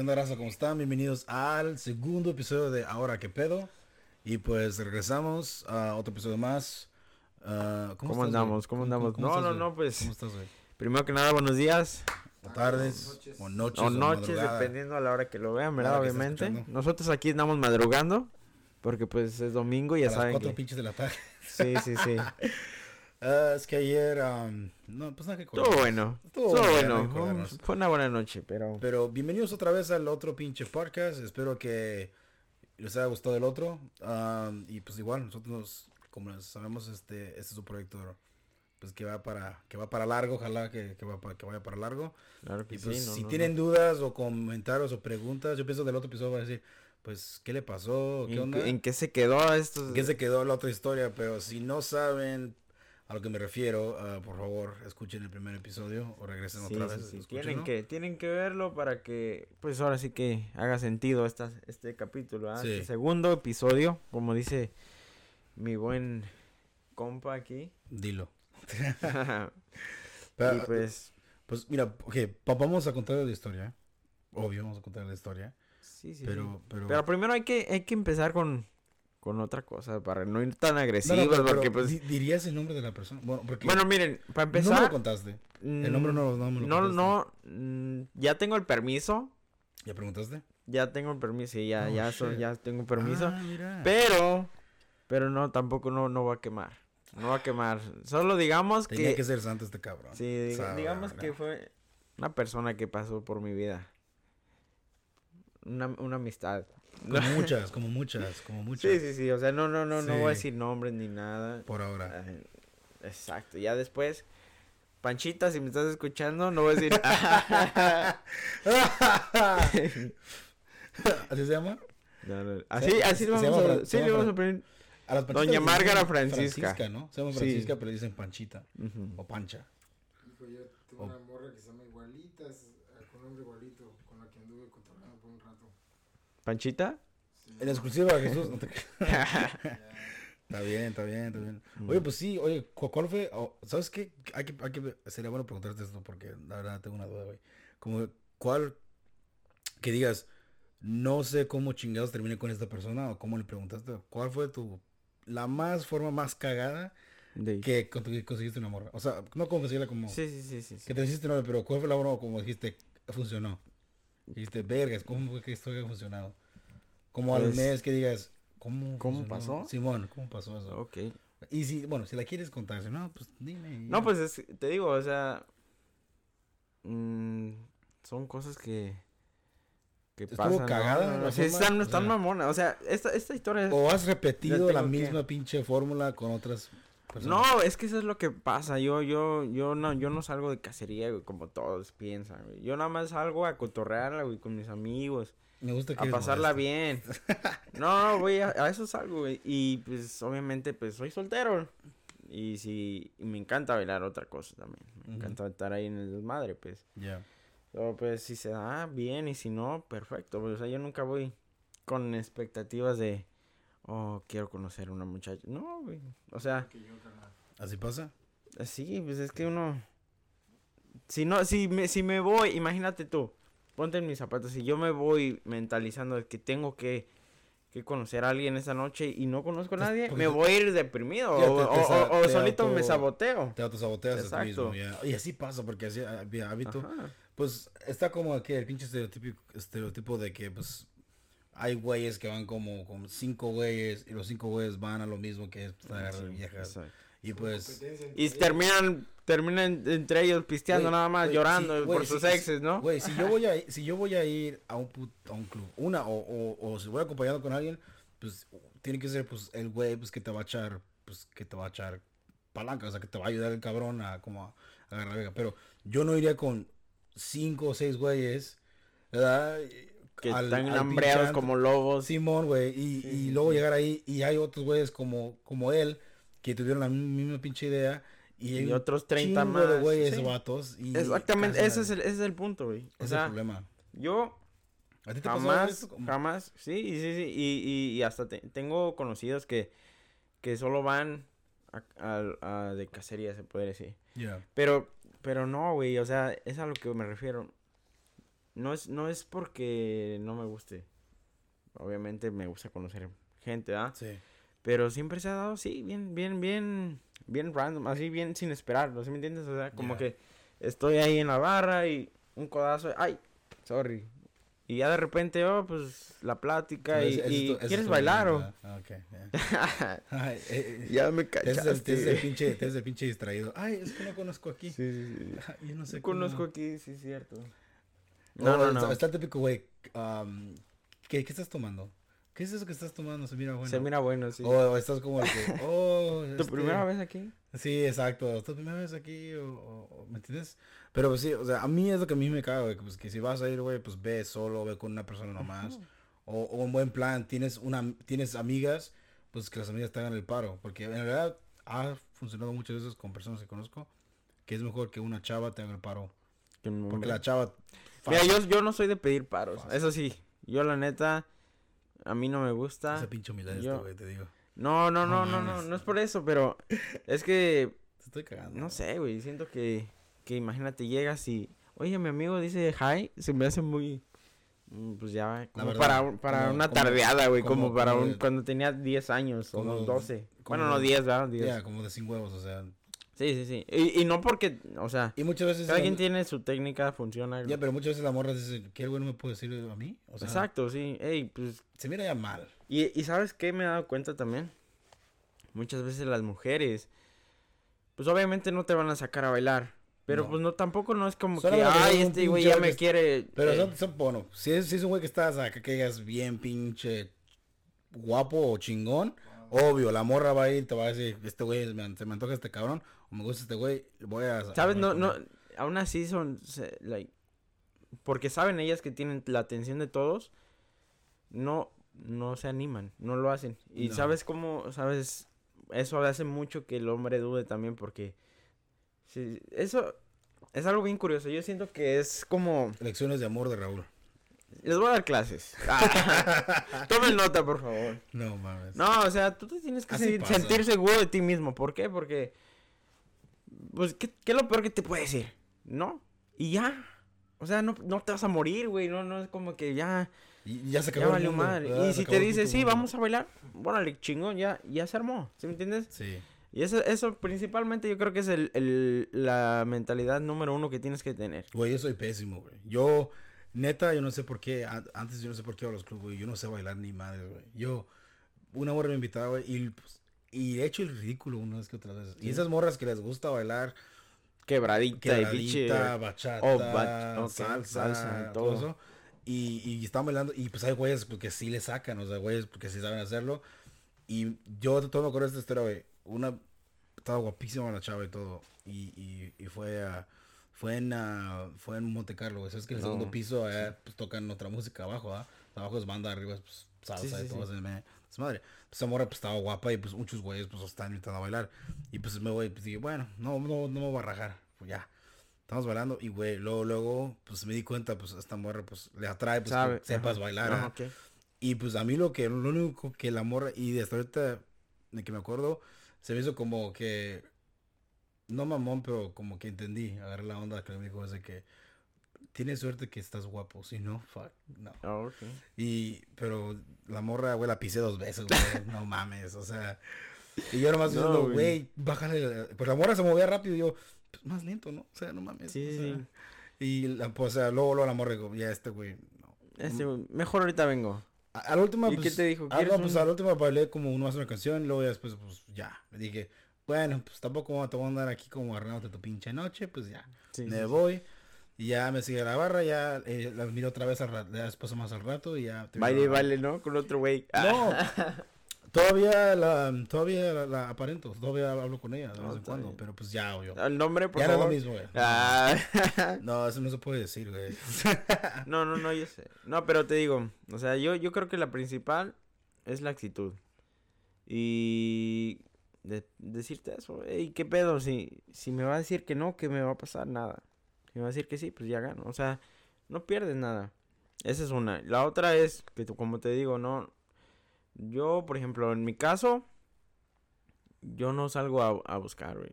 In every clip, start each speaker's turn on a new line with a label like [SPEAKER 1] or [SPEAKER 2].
[SPEAKER 1] ¿Qué onda, raza? ¿Cómo están? Bienvenidos al segundo episodio de Ahora que pedo. Y pues regresamos a otro episodio más. Ah,
[SPEAKER 2] ¿Cómo,
[SPEAKER 1] estás,
[SPEAKER 2] andamos? ¿Cómo andamos? no,
[SPEAKER 1] estás,
[SPEAKER 2] no,
[SPEAKER 1] güey?
[SPEAKER 2] no, pues.
[SPEAKER 1] ¿Cómo estás, güey?
[SPEAKER 2] Primero que nada, buenos días.
[SPEAKER 1] O tardes, o noches,
[SPEAKER 2] o
[SPEAKER 1] o
[SPEAKER 2] noches,
[SPEAKER 1] madrugada.
[SPEAKER 2] dependiendo a la hora que lo vean,
[SPEAKER 1] A
[SPEAKER 2] ¿verdad? Obviamente. Nosotros aquí andamos madrugando. Porque pues es domingo y
[SPEAKER 1] A
[SPEAKER 2] ya
[SPEAKER 1] las
[SPEAKER 2] saben
[SPEAKER 1] cuatro
[SPEAKER 2] que...
[SPEAKER 1] pinches de la tarde.
[SPEAKER 2] Sí, sí, sí.
[SPEAKER 1] Ah, es que ayer, am, no, pues nada que acordar.
[SPEAKER 2] bueno.
[SPEAKER 1] Estuvo
[SPEAKER 2] Estuvo
[SPEAKER 1] bueno,
[SPEAKER 2] Fue, una buena noche, pero...
[SPEAKER 1] Pero bienvenidos otra vez al otro pinche podcast. Espero que les haya gustado el otro. Am, y pues igual, nosotros, como sabemos, este, este es su proyecto pues que va para, que va para largo, ojalá que, que, va para, que vaya para largo.
[SPEAKER 2] Claro que
[SPEAKER 1] Y pues
[SPEAKER 2] sí. no,
[SPEAKER 1] si
[SPEAKER 2] no,
[SPEAKER 1] tienen
[SPEAKER 2] no.
[SPEAKER 1] dudas o comentarios o preguntas, yo pienso del otro episodio va a decir, pues, ¿qué le pasó? ¿Qué
[SPEAKER 2] ¿En,
[SPEAKER 1] onda?
[SPEAKER 2] en qué se quedó esto?
[SPEAKER 1] ¿En qué se quedó la otra historia? Pero si no saben a lo que me refiero, ah, por favor, escuchen el primer episodio o regresen
[SPEAKER 2] Sí,
[SPEAKER 1] otra vez.
[SPEAKER 2] sí. Tienen que, tienen que verlo para que, pues ahora sí que haga sentido esta, este capítulo, ¿ah? Este segundo episodio, como dice mi buen compa aquí.
[SPEAKER 1] Dilo.
[SPEAKER 2] y
[SPEAKER 1] Pero,
[SPEAKER 2] pues,
[SPEAKER 1] Pues mira, ok, vamos a contar la historia. Obvio, vamos a contar la historia.
[SPEAKER 2] sí, sí,
[SPEAKER 1] pero,
[SPEAKER 2] sí.
[SPEAKER 1] pero,
[SPEAKER 2] Pero primero hay que, hay que empezar con, con otra cosa, para no ir tan
[SPEAKER 1] No, no,
[SPEAKER 2] agresivos,
[SPEAKER 1] pero-
[SPEAKER 2] porque
[SPEAKER 1] pero
[SPEAKER 2] pues...
[SPEAKER 1] di- dirías el nombre de la persona. Bueno, porque
[SPEAKER 2] Bueno, miren, para
[SPEAKER 1] no me
[SPEAKER 2] empezar...
[SPEAKER 1] lo contaste. El nombre no, no me lo
[SPEAKER 2] No,
[SPEAKER 1] contaste.
[SPEAKER 2] no, mm, ya tengo el permiso,
[SPEAKER 1] ¿Ya preguntaste?
[SPEAKER 2] ya tengo el permiso, sí, ya,
[SPEAKER 1] Oh,
[SPEAKER 2] ya, so- ya tengo permiso.
[SPEAKER 1] Ah.
[SPEAKER 2] Pero, pero no, tampoco no, no va a quemar. No va a quemar. Solo digamos
[SPEAKER 1] Tenía
[SPEAKER 2] que,
[SPEAKER 1] que ser santo este cabrón.
[SPEAKER 2] sí, digamos que fue una persona que pasó por mi vida. Una, una amistad.
[SPEAKER 1] Como muchas, como muchas, como muchas.
[SPEAKER 2] Sí, sí, sí. O sea, no, no, no, no voy a decir nombres ni nada.
[SPEAKER 1] Por ahora.
[SPEAKER 2] Eh, Exacto. Ya después, Panchita, si me estás escuchando, no voy a decir.
[SPEAKER 1] ¿Así se llama?
[SPEAKER 2] No, no, Así,
[SPEAKER 1] Se-
[SPEAKER 2] así
[SPEAKER 1] se
[SPEAKER 2] vamos
[SPEAKER 1] llama
[SPEAKER 2] a, sí, le vamos a poner.
[SPEAKER 1] A las
[SPEAKER 2] Doña Márgara
[SPEAKER 1] dicen
[SPEAKER 2] Francisca.
[SPEAKER 1] ¿no? Se llama
[SPEAKER 2] Sí.
[SPEAKER 1] Francisca, pero dicen Panchita. O Pancha.
[SPEAKER 3] Hijo, yo
[SPEAKER 1] Oh.
[SPEAKER 3] una morra que se llama igualitas, eh, con nombre igualito, con la que anduve cotorreando por un rato.
[SPEAKER 2] ¿Panchita?
[SPEAKER 3] Sí.
[SPEAKER 1] En exclusiva, Jesús. no te-
[SPEAKER 3] Ya.
[SPEAKER 1] Está bien, está bien, está bien.
[SPEAKER 2] Mm.
[SPEAKER 1] Oye, pues sí, oye, ¿cu- ¿cuál fue? o- ¿Sabes qué? Hay que, hay que, sería bueno preguntarte esto porque la verdad tengo una duda, güey. Como, ¿cuál, que digas, no sé cómo chingados terminé con esta persona o cómo le preguntaste? ¿Cuál fue tu, la más forma más cagada
[SPEAKER 2] De-
[SPEAKER 1] que con- que conseguiste una morra? O sea, no como conseguirla como,
[SPEAKER 2] Sí, sí, sí, sí. sí.
[SPEAKER 1] que te hiciste novia, pero ¿cuál fue la forma como dijiste, funcionó? Dijiste, vergas, ¿cómo fue que esto haya funcionado? Como al
[SPEAKER 2] Pues,
[SPEAKER 1] mes que digas, ¿cómo
[SPEAKER 2] ¿cómo pasó?
[SPEAKER 1] Simón, ¿cómo pasó eso?
[SPEAKER 2] Ok.
[SPEAKER 1] Y si, bueno, si la quieres contar, si no, pues dime.
[SPEAKER 2] No, pues es- te digo, o sea, mm, son cosas que que
[SPEAKER 1] Estuvo
[SPEAKER 2] pasan. ¿no?
[SPEAKER 1] cagada
[SPEAKER 2] No,
[SPEAKER 1] la
[SPEAKER 2] sí, están,
[SPEAKER 1] o
[SPEAKER 2] están
[SPEAKER 1] sea-
[SPEAKER 2] mamonas. O sea, esta, esta historia es...
[SPEAKER 1] O has repetido la
[SPEAKER 2] que-
[SPEAKER 1] misma pinche fórmula con otras
[SPEAKER 2] No, es que eso es lo que pasa. Yo, yo, yo no, yo no salgo de cacería, güey, como todos piensan, güey. Yo nada más salgo a cotorrearla, güey, con mis amigos.
[SPEAKER 1] Me gusta que
[SPEAKER 2] A pasarla bien. No, güey, a, a eso salgo, güey. Y pues, obviamente, pues, soy soltero. Y sí, y me encanta bailar otra cosa también. Me encanta estar ahí en el desmadre, pues.
[SPEAKER 1] Ya.
[SPEAKER 2] Pero pues si se da bien y si no, perfecto. pues, O sea, yo nunca voy con expectativas de, oh, quiero conocer a una muchacha. No, güey. O sea.
[SPEAKER 1] ¿Así pasa?
[SPEAKER 2] sí, pues es que uno... Si no, si me, si me voy, imagínate tú, ponte en mis zapatos, si yo me voy mentalizando de que tengo que, que conocer a alguien esta noche y no conozco a
[SPEAKER 1] Pues,
[SPEAKER 2] nadie,
[SPEAKER 1] porque
[SPEAKER 2] me voy a ir deprimido
[SPEAKER 1] Ya,
[SPEAKER 2] o,
[SPEAKER 1] te- te
[SPEAKER 2] o- o- o
[SPEAKER 1] te
[SPEAKER 2] solito
[SPEAKER 1] auto-
[SPEAKER 2] me saboteo.
[SPEAKER 1] Te autosaboteas a ti
[SPEAKER 2] Exacto.
[SPEAKER 1] mismo. Ya. Y así pasa, porque así había hábito.
[SPEAKER 2] Ajá.
[SPEAKER 1] Pues está como que el pinche estereotipo, estereotipo de que, pues, hay güeyes que van como, como cinco güeyes y los cinco güeyes van a lo mismo que es pues, agarrar
[SPEAKER 2] Sí,
[SPEAKER 1] viejas.
[SPEAKER 2] exacto.
[SPEAKER 1] Y pues...
[SPEAKER 2] Y terminan, terminan entre ellos pisteando
[SPEAKER 1] Güey,
[SPEAKER 2] nada más,
[SPEAKER 1] güey,
[SPEAKER 2] llorando
[SPEAKER 1] sí,
[SPEAKER 2] por sus
[SPEAKER 1] sí,
[SPEAKER 2] exes, ¿no?
[SPEAKER 1] Güey, si yo voy a ir, si yo voy a ir a un put- a un club, una o, o, o si voy acompañado con alguien, pues tiene que ser pues el güey pues que te va a echar, pues que te va a echar palanca, o sea, que te va a ayudar el cabrón a como a, agarrar vieja, pero yo no iría con cinco o seis güeyes, ¿verdad?
[SPEAKER 2] Que
[SPEAKER 1] Al-
[SPEAKER 2] están
[SPEAKER 1] al
[SPEAKER 2] hambreados como lobos.
[SPEAKER 1] Simón, güey, y,
[SPEAKER 2] Sí,
[SPEAKER 1] y
[SPEAKER 2] sí,
[SPEAKER 1] luego
[SPEAKER 2] sí.
[SPEAKER 1] llegar ahí y hay otros güeyes como como él que tuvieron la misma pinche idea y,
[SPEAKER 2] otros 30
[SPEAKER 1] chingo de
[SPEAKER 2] más,
[SPEAKER 1] güeyes vatos y
[SPEAKER 2] Exactamente, ese es, el, ese es el punto, güey. O
[SPEAKER 1] Ese es el problema.
[SPEAKER 2] yo
[SPEAKER 1] ¿A ti te pasó
[SPEAKER 2] jamás, jamás, sí, sí, sí, y, y, y hasta te- tengo conocidos que, que solo van a, a- a de cacería, se puede decir.
[SPEAKER 1] Ya.
[SPEAKER 2] Pero, pero no, güey, o sea, es a lo que me refiero. No es, no es porque no me guste. Obviamente me gusta conocer gente, ¿ah?
[SPEAKER 1] Sí.
[SPEAKER 2] Pero siempre se ha dado, sí, bien, bien, bien, bien random, así bien sin esperarlo, ¿sí me entiendes? O sea, como que estoy ahí en la barra y un codazo, ay, sorry. Y ya de repente, oh, pues, la plática y,
[SPEAKER 1] es es
[SPEAKER 2] ¿quieres bailar o...?
[SPEAKER 1] Ah, ok, ya. Ay, eh, eh,
[SPEAKER 2] ya me
[SPEAKER 1] es,
[SPEAKER 2] cachaste.
[SPEAKER 1] el, es el pinche, el pinche distraído. Ay, es que no conozco aquí.
[SPEAKER 2] Sí, sí,
[SPEAKER 1] Yo no sé cómo-
[SPEAKER 2] conozco aquí, sí, es cierto.
[SPEAKER 1] No,
[SPEAKER 2] No, no,
[SPEAKER 1] está- el típico, güey. um, ¿qué, ¿Qué estás tomando? ¿Qué es eso que estás tomando? Se mira bueno.
[SPEAKER 2] Se mira bueno, sí.
[SPEAKER 1] O, o estás como el que, oh,
[SPEAKER 2] ¿Tu
[SPEAKER 1] este,
[SPEAKER 2] primera vez aquí?
[SPEAKER 1] Sí, exacto. ¿Tu primera vez aquí? O, o- ¿Me entiendes? Pero pues sí, o sea, a mí es lo que a mí me caga, güey. Pues que si vas a ir, güey, pues ve solo, ve con una persona nomás. O, o un buen plan, tienes una tienes amigas, pues que las amigas te hagan el paro. Porque en realidad ha funcionado muchas veces con personas que conozco, que es mejor que una chava te haga el paro. Porque la chava...
[SPEAKER 2] Mira,
[SPEAKER 1] fácil,
[SPEAKER 2] yo, yo no soy de pedir paros.
[SPEAKER 1] Fácil.
[SPEAKER 2] Eso sí, yo la neta, a mí no me gusta.
[SPEAKER 1] Esa pinche humildad de
[SPEAKER 2] yo-
[SPEAKER 1] este, güey, te digo.
[SPEAKER 2] No, no,
[SPEAKER 1] No
[SPEAKER 2] no, no, no, no es por eso, pero es que,
[SPEAKER 1] Te estoy cagando.
[SPEAKER 2] no sé, güey, siento que, que imagínate, llegas y, oye, mi amigo dice hi, se me hace muy, mm, pues ya, como
[SPEAKER 1] verdad,
[SPEAKER 2] para, para
[SPEAKER 1] como-
[SPEAKER 2] una
[SPEAKER 1] como-
[SPEAKER 2] tardeada, güey, como,
[SPEAKER 1] como-
[SPEAKER 2] para un, cuando tenía 10 años o
[SPEAKER 1] como-
[SPEAKER 2] unos 12.
[SPEAKER 1] como
[SPEAKER 2] Bueno, no
[SPEAKER 1] de-
[SPEAKER 2] 10, ¿verdad? 10.
[SPEAKER 1] Ya, como de sin huevos, o sea.
[SPEAKER 2] Sí, sí, sí. Y, y no porque, o sea,
[SPEAKER 1] Y muchas veces...
[SPEAKER 2] cada
[SPEAKER 1] la-
[SPEAKER 2] tiene su técnica, funciona.
[SPEAKER 1] Ya, pero muchas veces la morra dice, ¿qué güey no me puede decir a mí? O sea,
[SPEAKER 2] Exacto, sí. Ey, pues
[SPEAKER 1] se mira ya mal.
[SPEAKER 2] Y, y ¿sabes qué me he dado cuenta también? Muchas veces las mujeres, pues obviamente no te van a sacar a bailar. Pero
[SPEAKER 1] No.
[SPEAKER 2] pues no, tampoco no es como
[SPEAKER 1] Solo
[SPEAKER 2] que, ay, este güey ya me quiere.
[SPEAKER 1] Pero
[SPEAKER 2] eh,
[SPEAKER 1] son, son, bueno, si es, si es un güey que estás acá, que digas bien pinche guapo o chingón, obvio, la morra va a ir, te va a decir, este güey, se me antoja este cabrón, o me gusta este güey, voy a...
[SPEAKER 2] ¿Sabes? No, no, aún así son, se- like, porque saben ellas que tienen la atención de todos, no, no se animan, no lo hacen. Y
[SPEAKER 1] No.
[SPEAKER 2] ¿sabes cómo? ¿Sabes? Eso hace mucho que el hombre dude también porque... Sí, eso es algo bien curioso. Yo siento que es como...
[SPEAKER 1] Lecciones de amor de Raúl.
[SPEAKER 2] Les voy a dar clases. Ah, Tomen nota, por favor.
[SPEAKER 1] No mames.
[SPEAKER 2] No, o sea, tú te tienes que
[SPEAKER 1] Así
[SPEAKER 2] se-
[SPEAKER 1] pasa.
[SPEAKER 2] sentir seguro de ti mismo. ¿Por qué? Porque, pues, ¿qué, qué es lo peor que te puede decir? ¿No? Y ya. O sea, no, no te vas a morir, güey. No, no es como que ya,
[SPEAKER 1] Y ya se acabó
[SPEAKER 2] ya
[SPEAKER 1] el
[SPEAKER 2] valió
[SPEAKER 1] mundo,
[SPEAKER 2] madre.
[SPEAKER 1] ¿verdad?
[SPEAKER 2] Y si te dice, sí,
[SPEAKER 1] mundo.
[SPEAKER 2] vamos a bailar, órale, chingón, ya, ya se armó. ¿Sí me entiendes?
[SPEAKER 1] Sí.
[SPEAKER 2] Y eso, eso principalmente yo creo que es el, el- la mentalidad número uno que tienes que tener.
[SPEAKER 1] Güey, yo soy pésimo, güey. Yo, neta, yo no sé por qué, an- antes yo no sé por qué iba a los clubes, güey. Yo no sé bailar ni madre, güey. Yo, una morra me invitaba, güey, y, pues, y he hecho el ridículo una vez que otras veces. Y esas morras que les gusta bailar,
[SPEAKER 2] Quebradita,
[SPEAKER 1] quebradita, bachata,
[SPEAKER 2] Oh, ok,
[SPEAKER 1] salsa,
[SPEAKER 2] salsa,
[SPEAKER 1] todo
[SPEAKER 2] todo.
[SPEAKER 1] eso. Y, y están bailando, y pues hay güeyes porque sí le sacan, o sea, güeyes porque sí saben hacerlo. Y yo todo me acuerdo de esta historia, güey. Una, estaba guapísima la chava y todo. Y, y, y fue a, fue en, ah, fue en Monte Carlo, güey. Sabes que en el
[SPEAKER 2] No.
[SPEAKER 1] segundo piso allá, pues tocan otra música abajo, ¿ah? Abajo es banda, arriba es pues, salsa
[SPEAKER 2] Sí,
[SPEAKER 1] y todo. Madre, pues esa morra pues estaba guapa y pues muchos güeyes pues están invitando a bailar. Y pues me voy, pues dije, bueno, no, no, no me voy a rajar. Pues ya. Estamos bailando y güey, luego, luego, pues me di cuenta, pues esta morra pues le atrae, pues
[SPEAKER 2] Sabe,
[SPEAKER 1] que sepas
[SPEAKER 2] ajá.
[SPEAKER 1] bailar.
[SPEAKER 2] Ajá.
[SPEAKER 1] Y pues a mí lo que, lo único que la morra, y hasta ahorita de que me acuerdo, se me hizo como que, no mamón, pero como que entendí, agarré la onda que me dijo, es de que tienes suerte que estás guapo, si no, fuck, no.
[SPEAKER 2] Ah, ok.
[SPEAKER 1] Y, pero la morra, güey, la pisé dos veces, güey, no mames, o sea, y yo nomás
[SPEAKER 2] No,
[SPEAKER 1] diciendo,
[SPEAKER 2] güey.
[SPEAKER 1] güey, bájale, pues la morra se movía rápido y yo, pues, más lento, ¿no? O sea, no mames.
[SPEAKER 2] Sí,
[SPEAKER 1] o sea,
[SPEAKER 2] sí.
[SPEAKER 1] Y, la, pues, o sea, luego, luego la morra, digo, ya este, güey, no.
[SPEAKER 2] Este, mejor ahorita vengo.
[SPEAKER 1] A, a la última,
[SPEAKER 2] ¿Y
[SPEAKER 1] pues,
[SPEAKER 2] qué te dijo?
[SPEAKER 1] Ah,
[SPEAKER 2] ¿Quieres
[SPEAKER 1] no, pues
[SPEAKER 2] un-
[SPEAKER 1] a la última bailé como una, una canción, y luego ya después, pues ya. Le dije, bueno, pues tampoco te voy a andar aquí como arreglándote tu pinche noche, pues ya.
[SPEAKER 2] Sí,
[SPEAKER 1] me
[SPEAKER 2] sí, sí.
[SPEAKER 1] Y ya me sigue la barra, ya eh, la miro otra vez al rato, ya después más al rato y ya. barra.
[SPEAKER 2] baile, ¿no? Con otro güey. Ah,
[SPEAKER 1] No, todavía la, todavía la, la aparento, todavía hablo con ella de
[SPEAKER 2] No,
[SPEAKER 1] vez en cuando,
[SPEAKER 2] bien.
[SPEAKER 1] pero pues ya, obvio.
[SPEAKER 2] El nombre, por
[SPEAKER 1] Ya no es lo
[SPEAKER 2] favor.
[SPEAKER 1] mismo, güey.
[SPEAKER 2] Ah.
[SPEAKER 1] No, eso no se puede decir, güey.
[SPEAKER 2] no, no, no, yo sé. No, pero te digo, o sea, yo, yo creo que la principal es la actitud. Y de- decirte eso, ¿y qué pedo? Si, si me va a decir que no, que me va a pasar nada. Si me va a decir que sí, pues ya gano. O sea, no pierdes nada. Esa es una. La otra es que, como te digo, no. Yo, por ejemplo, en mi caso, yo no salgo a, a buscar, güey.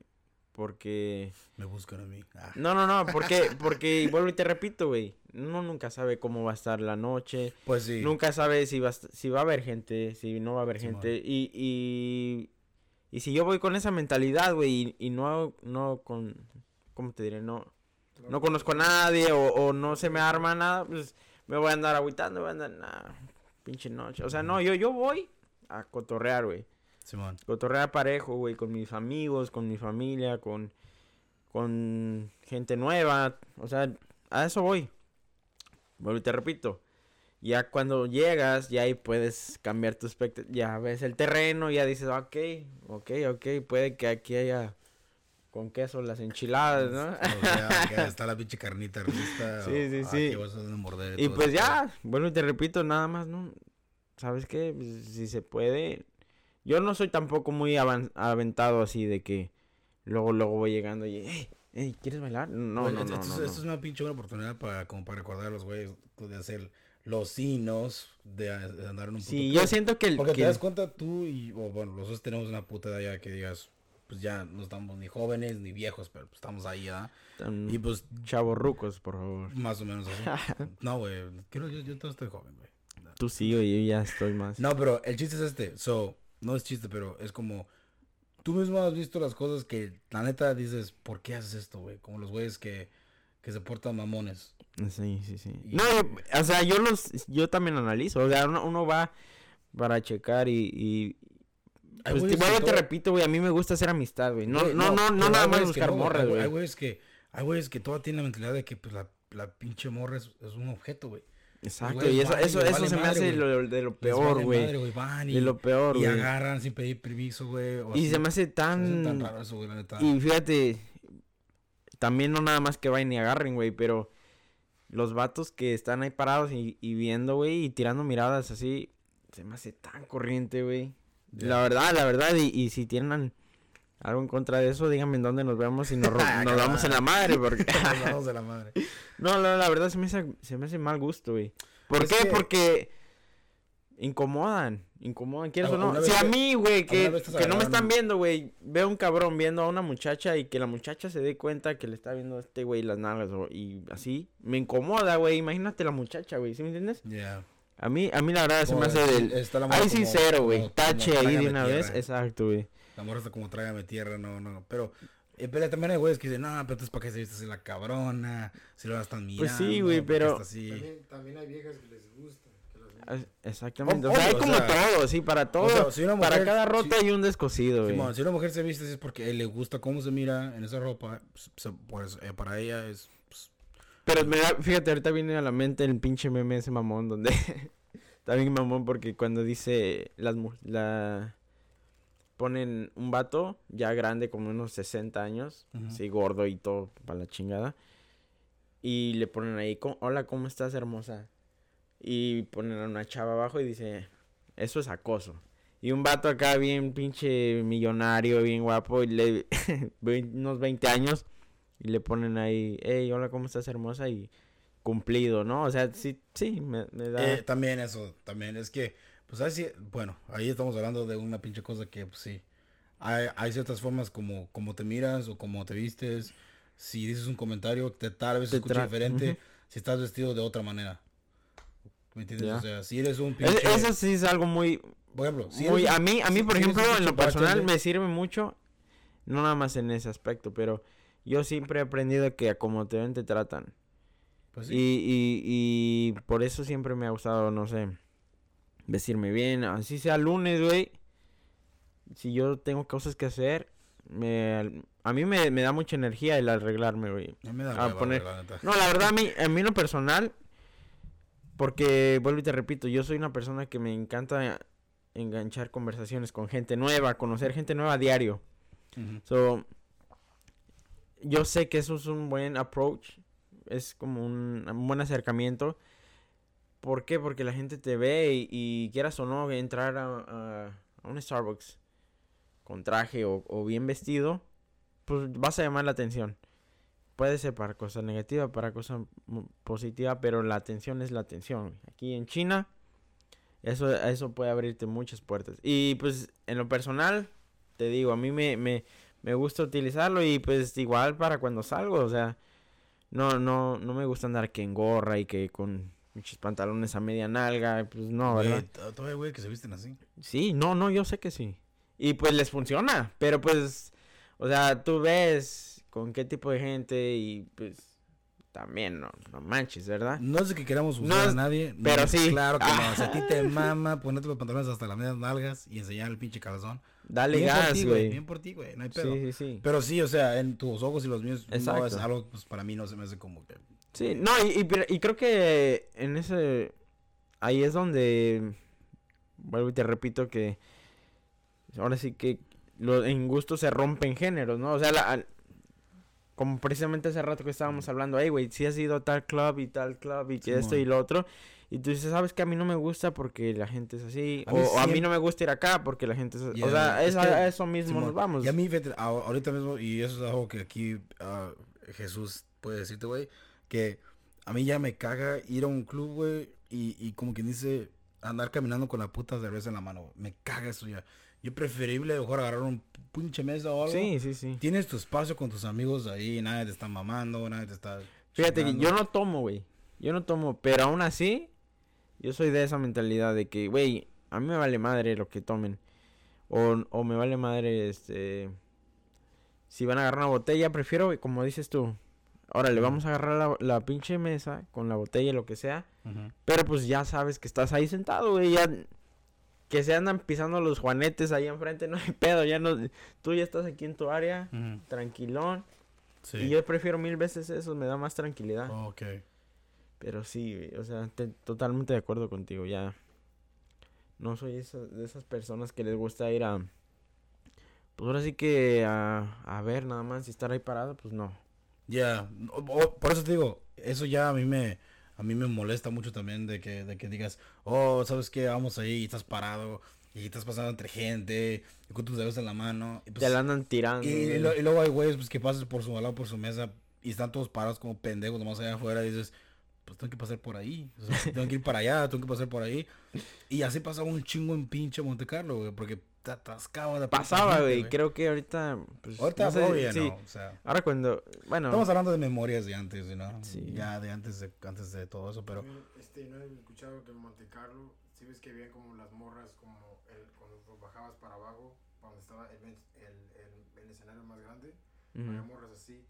[SPEAKER 2] porque...
[SPEAKER 1] Me buscan a mí. Ah.
[SPEAKER 2] No, no, no, porque, porque vuelvo y te repito, güey. Uno nunca sabe cómo va a estar la noche.
[SPEAKER 1] Pues sí.
[SPEAKER 2] Nunca sabe si va, si va a haber gente, si no va a haber gente. Y, y, y si yo voy con esa mentalidad, güey, y, y no, no con, ¿cómo te diré? No, no conozco a nadie o, o no se me arma nada, pues me voy a andar agüitando, voy a andar, nah, pinche noche. O sea, no, yo, yo voy a cotorrear, güey.
[SPEAKER 1] Simón.
[SPEAKER 2] Cotorrear parejo, güey, con mis amigos, con mi familia, con, con gente nueva. O sea, a eso voy. Vuelvo y te repito. Ya cuando llegas, ya ahí puedes cambiar tu aspecto. Ya ves el terreno, ya dices, ok, ok, ok, puede que aquí haya con queso las enchiladas, ¿no?
[SPEAKER 1] O sea, que está la pinche carnita lista.
[SPEAKER 2] Sí,
[SPEAKER 1] o,
[SPEAKER 2] sí,
[SPEAKER 1] ah,
[SPEAKER 2] sí.
[SPEAKER 1] vas a morder
[SPEAKER 2] Y pues ya, y te repito, nada más, ¿no? ¿Sabes qué? Pues, si se puede. Yo no soy tampoco muy aventado así de que luego, luego voy llegando y, hey, hey, ¿quieres bailar? No,
[SPEAKER 1] Pues,
[SPEAKER 2] no,
[SPEAKER 1] esto,
[SPEAKER 2] no,
[SPEAKER 1] esto-
[SPEAKER 2] no,
[SPEAKER 1] esto es una pinche buena oportunidad para, como para recordar a los güeyes de hacer los sinos de, de andar en un puto
[SPEAKER 2] Sí,
[SPEAKER 1] club.
[SPEAKER 2] yo siento que el...
[SPEAKER 1] Porque
[SPEAKER 2] que-
[SPEAKER 1] te das cuenta tú y, o bueno, los dos tenemos una puta edad ya que digas, pues ya no estamos ni jóvenes ni viejos, pero pues estamos ahí, ¿verdad?
[SPEAKER 2] tan
[SPEAKER 1] Y pues
[SPEAKER 2] Chavos rucos, por favor.
[SPEAKER 1] más o menos así. no, güey, creo yo, yo todavía estoy joven, güey.
[SPEAKER 2] Tú sí, oye, yo ya estoy más.
[SPEAKER 1] No, pero el chiste es este, so, no es chiste, pero es como, tú mismo has visto las cosas que la neta dices, ¿por qué haces esto, güey? Como los güeyes que, que se portan mamones.
[SPEAKER 2] Sí, sí, sí.
[SPEAKER 1] Y-
[SPEAKER 2] No, o sea, yo los... Yo también analizo. O sea, uno, uno va para checar y... y pues, igual
[SPEAKER 1] que
[SPEAKER 2] yo te repito, güey, a mí me gusta hacer amistad, güey. No, no, no, no, nada más buscar morras, güey.
[SPEAKER 1] Hay güeyes que, hay güeyes que todavía tienen la mentalidad de que pues la, la pinche morra es, es un objeto, güey.
[SPEAKER 2] Exacto, y eso, eso, eso
[SPEAKER 1] vale
[SPEAKER 2] se me hace lo, de lo peor, güey.
[SPEAKER 1] y,
[SPEAKER 2] De lo peor,
[SPEAKER 1] y
[SPEAKER 2] güey.
[SPEAKER 1] agarran sin pedir permiso, güey.
[SPEAKER 2] Y
[SPEAKER 1] así.
[SPEAKER 2] se me hace
[SPEAKER 1] tan
[SPEAKER 2] tan...
[SPEAKER 1] raro eso, neta.
[SPEAKER 2] Y fíjate, también no nada más que vayan y agarren, güey, pero los vatos que están ahí parados y, y viendo, güey, y tirando miradas así, se me hace tan corriente, güey. La verdad, la verdad, y, y si tienen algo en contra de eso, díganme en dónde nos vemos y nos,
[SPEAKER 1] Ah,
[SPEAKER 2] nos damos en la madre, porque...
[SPEAKER 1] Nos vamos de la madre.
[SPEAKER 2] no, no, la verdad se me hace, se me hace mal gusto, güey. ¿Por
[SPEAKER 1] Es
[SPEAKER 2] qué?
[SPEAKER 1] que-
[SPEAKER 2] Porque incomodan, incomodan, ¿quieres o no? Si a mí, güey, que, que no me están viendo, güey, veo un cabrón viendo a una muchacha y que la muchacha se dé cuenta que le está viendo a este güey las nalgas o- y así, me incomoda, güey, imagínate la muchacha, güey, ¿sí me entiendes?
[SPEAKER 1] Ya.
[SPEAKER 2] A mí, a mí la verdad se me hace del...
[SPEAKER 1] está la morra
[SPEAKER 2] Ahí
[SPEAKER 1] como-
[SPEAKER 2] sincero, güey, tache ahí de una vez, exacto, güey.
[SPEAKER 1] La morra está como trágame tierra, no, no. Pero, eh, pero también hay güeyes que dicen, no, pero entonces para qué se viste así la cabrona, si lo están mirando.
[SPEAKER 2] Pues sí, güey,
[SPEAKER 1] ¿por qué
[SPEAKER 2] pero-?
[SPEAKER 3] También, también hay viejas que les gusta.
[SPEAKER 2] Ah. Exactamente, o
[SPEAKER 1] Obvio,
[SPEAKER 2] sea, hay
[SPEAKER 1] o
[SPEAKER 2] como
[SPEAKER 1] sea,
[SPEAKER 2] todo, sí, para todo,
[SPEAKER 1] sea, si una
[SPEAKER 2] para cada roto
[SPEAKER 1] si-
[SPEAKER 2] hay un descosido, güey.
[SPEAKER 1] Simón, si una mujer se viste así es porque le gusta cómo se mira en esa ropa, pues, pues, eh, para ella es...
[SPEAKER 2] Pero me da- fíjate, ahorita viene a la mente el pinche meme ese mamón donde está bien mamón porque cuando dice las la ponen un vato ya grande como unos 60 años, así gordo y todo para la chingada. Y le ponen ahí, "Co- "Hola, ¿cómo estás, hermosa?" Y ponen a una chava abajo y dice, "Eso es acoso." Y un vato acá bien pinche millonario, bien guapo y le unos 20 años y le ponen ahí, hey, hola, ¿cómo estás, hermosa? Y cumplido, ¿no? O sea, sí, sí, me, me da...
[SPEAKER 1] eh, también eso, también es que, pues así, bueno, ahí estamos hablando de una pinche cosa que, pues sí, hay, hay ciertas formas como, como te miras o como te vistes, si dices un comentario, te tal vez
[SPEAKER 2] Te
[SPEAKER 1] escucha diferente si estás vestido de otra manera. ¿Me entiendes? O sea, si eres un
[SPEAKER 2] Es-
[SPEAKER 1] pinche...
[SPEAKER 2] eso sí es algo muy...
[SPEAKER 1] Por ejemplo, si
[SPEAKER 2] muy
[SPEAKER 1] eres
[SPEAKER 2] a mí, a mí,
[SPEAKER 1] si-
[SPEAKER 2] por ejemplo, en lo personal me sirve mucho, no nada más en ese aspecto, pero yo siempre he aprendido que a como te ven te tratan.
[SPEAKER 1] Pues sí.
[SPEAKER 2] Y, y, y por eso siempre me ha gustado, no sé, vestirme bien, así sea lunes, güey. Si yo tengo cosas que hacer, me, a mí me, me da mucha energía el arreglarme, güey.
[SPEAKER 1] A mí me da
[SPEAKER 2] a poner-
[SPEAKER 1] la.
[SPEAKER 2] No, la verdad, a mí, a mí en lo personal, porque vuelvo y te repito, yo soy una persona que me encanta enganchar conversaciones con gente nueva, conocer gente nueva a diario.
[SPEAKER 1] Ujú.
[SPEAKER 2] So, yo sé que eso es un buen approach, es como un, buen acercamiento. ¿Por qué? Porque la gente te ve y, quieras o no entrar a, un Starbucks con traje o, bien vestido, pues vas a llamar la atención. Puede ser para cosas negativas, para cosas positivas, pero la atención es la atención. Aquí en China, eso, eso puede abrirte muchas puertas. Y pues en lo personal, te digo, a mí me, me, me gusta utilizarlo y pues igual para cuando salgo, o sea, no, no, no me gusta andar que en gorra y que con muchos pantalones a media nalga, pues no, ¿verdad?
[SPEAKER 1] to- todavía güey que se visten así.
[SPEAKER 2] Sí, no, no, yo sé que sí. Y pues les funciona, pero pues, o sea, tú ves con qué tipo de gente y pues también no, no manches, ¿verdad?
[SPEAKER 1] No es que queramos usar a nadie. no,
[SPEAKER 2] pero sí.
[SPEAKER 1] Claro que no. Si a ti te mama ponerte los pantalones hasta las medias nalgas y enseñar el pinche calzón.
[SPEAKER 2] Dale
[SPEAKER 1] bien
[SPEAKER 2] gas, güey.
[SPEAKER 1] Bien por ti, güey. No hay pedo.
[SPEAKER 2] Sí, sí, sí.
[SPEAKER 1] Pero sí, o sea, en tus ojos y los míos no es
[SPEAKER 2] Exacto.
[SPEAKER 1] algo, pues para mí no se me hace como que...
[SPEAKER 2] Sí, no, y, y, creo que en ese, ahí es donde, vuelvo y te repito que, ahora sí que lo, en gusto se rompen géneros, ¿no? O sea, la- al- como precisamente hace rato que estábamos hablando, hey, güey, si has ido a tal club y tal club y que esto y lo otro, y tú dices, sabes que a mí no me gusta porque la gente es así,
[SPEAKER 1] A
[SPEAKER 2] o, o a mí
[SPEAKER 1] siempre-
[SPEAKER 2] no me gusta ir acá porque la gente es así, o sea,
[SPEAKER 1] es
[SPEAKER 2] es,
[SPEAKER 1] que-
[SPEAKER 2] a eso mismo
[SPEAKER 1] Simón,
[SPEAKER 2] nos vamos.
[SPEAKER 1] Y a mí, ahorita mismo, y eso es algo que aquí ah, Jesús puede decirte, güey, que a mí ya me caga ir a un club, güey, y, y como quien dice, andar caminando con la puta cerveza en la mano. Me caga eso ya. Yo preferible mejor agarrar un pinche mesa o algo.
[SPEAKER 2] Sí, sí, sí.
[SPEAKER 1] Tienes tu espacio con tus amigos ahí, nadie te está mamando, nadie te está...
[SPEAKER 2] Fíjate que
[SPEAKER 1] chingando.
[SPEAKER 2] yo no tomo, güey. Yo no tomo, pero aún así, yo soy de esa mentalidad de que, güey, a mí me vale madre lo que tomen. O, o me vale madre, este... Si van a agarrar una botella, prefiero, como dices tú. Órale, vamos a agarrar la, la pinche mesa con la botella, lo que sea. Pero pues ya sabes que estás ahí sentado, güey. Ya que se andan pisando los juanetes ahí enfrente, no hay pedo. Ya no... Tú ya estás aquí en tu área, tranquilón.
[SPEAKER 1] Sí.
[SPEAKER 2] Y yo prefiero mil veces eso, me da más tranquilidad. Pero sí, o sea, te- totalmente de acuerdo contigo, ya. No soy esa- de esas personas que les gusta ir a... Pues ahora sí que a, a ver nada más y estar ahí parado, pues no.
[SPEAKER 1] Ya, o- por eso te digo, eso ya a mí me a mí me molesta mucho también de que de que digas, "Oh, ¿sabes qué? Vamos ahí y estás parado y estás pasando entre gente y con tus dedos en la mano." Y, pues,
[SPEAKER 2] Te la andan tirando.
[SPEAKER 1] y- lo- y luego hay güeyes pues que pasan por su lado por su mesa y están todos parados como pendejos nomás allá afuera y dices, "Pues tengo que pasar por ahí, o sea, tengo que ir para allá, tengo que pasar por ahí." Y así pasa un chingo en pinche Monte Carlo, güey, porque te atascaba de
[SPEAKER 2] Pasaba,
[SPEAKER 1] gente,
[SPEAKER 2] güey, creo que ahorita... Pues,
[SPEAKER 1] Ahorita
[SPEAKER 2] no sé, sí.
[SPEAKER 1] no, o sea,
[SPEAKER 2] Ahora cuando... Bueno,
[SPEAKER 1] Estamos hablando de memorias de antes, ¿no?
[SPEAKER 2] Sí.
[SPEAKER 1] Ya de antes de, antes de todo eso, pero...
[SPEAKER 3] Este, no he escuchado que en Monte Carlo, si ves que había como las morras, como el, cuando bajabas para abajo, cuando estaba el, el, el, el escenario más grande,
[SPEAKER 2] ujú,
[SPEAKER 3] había morras así.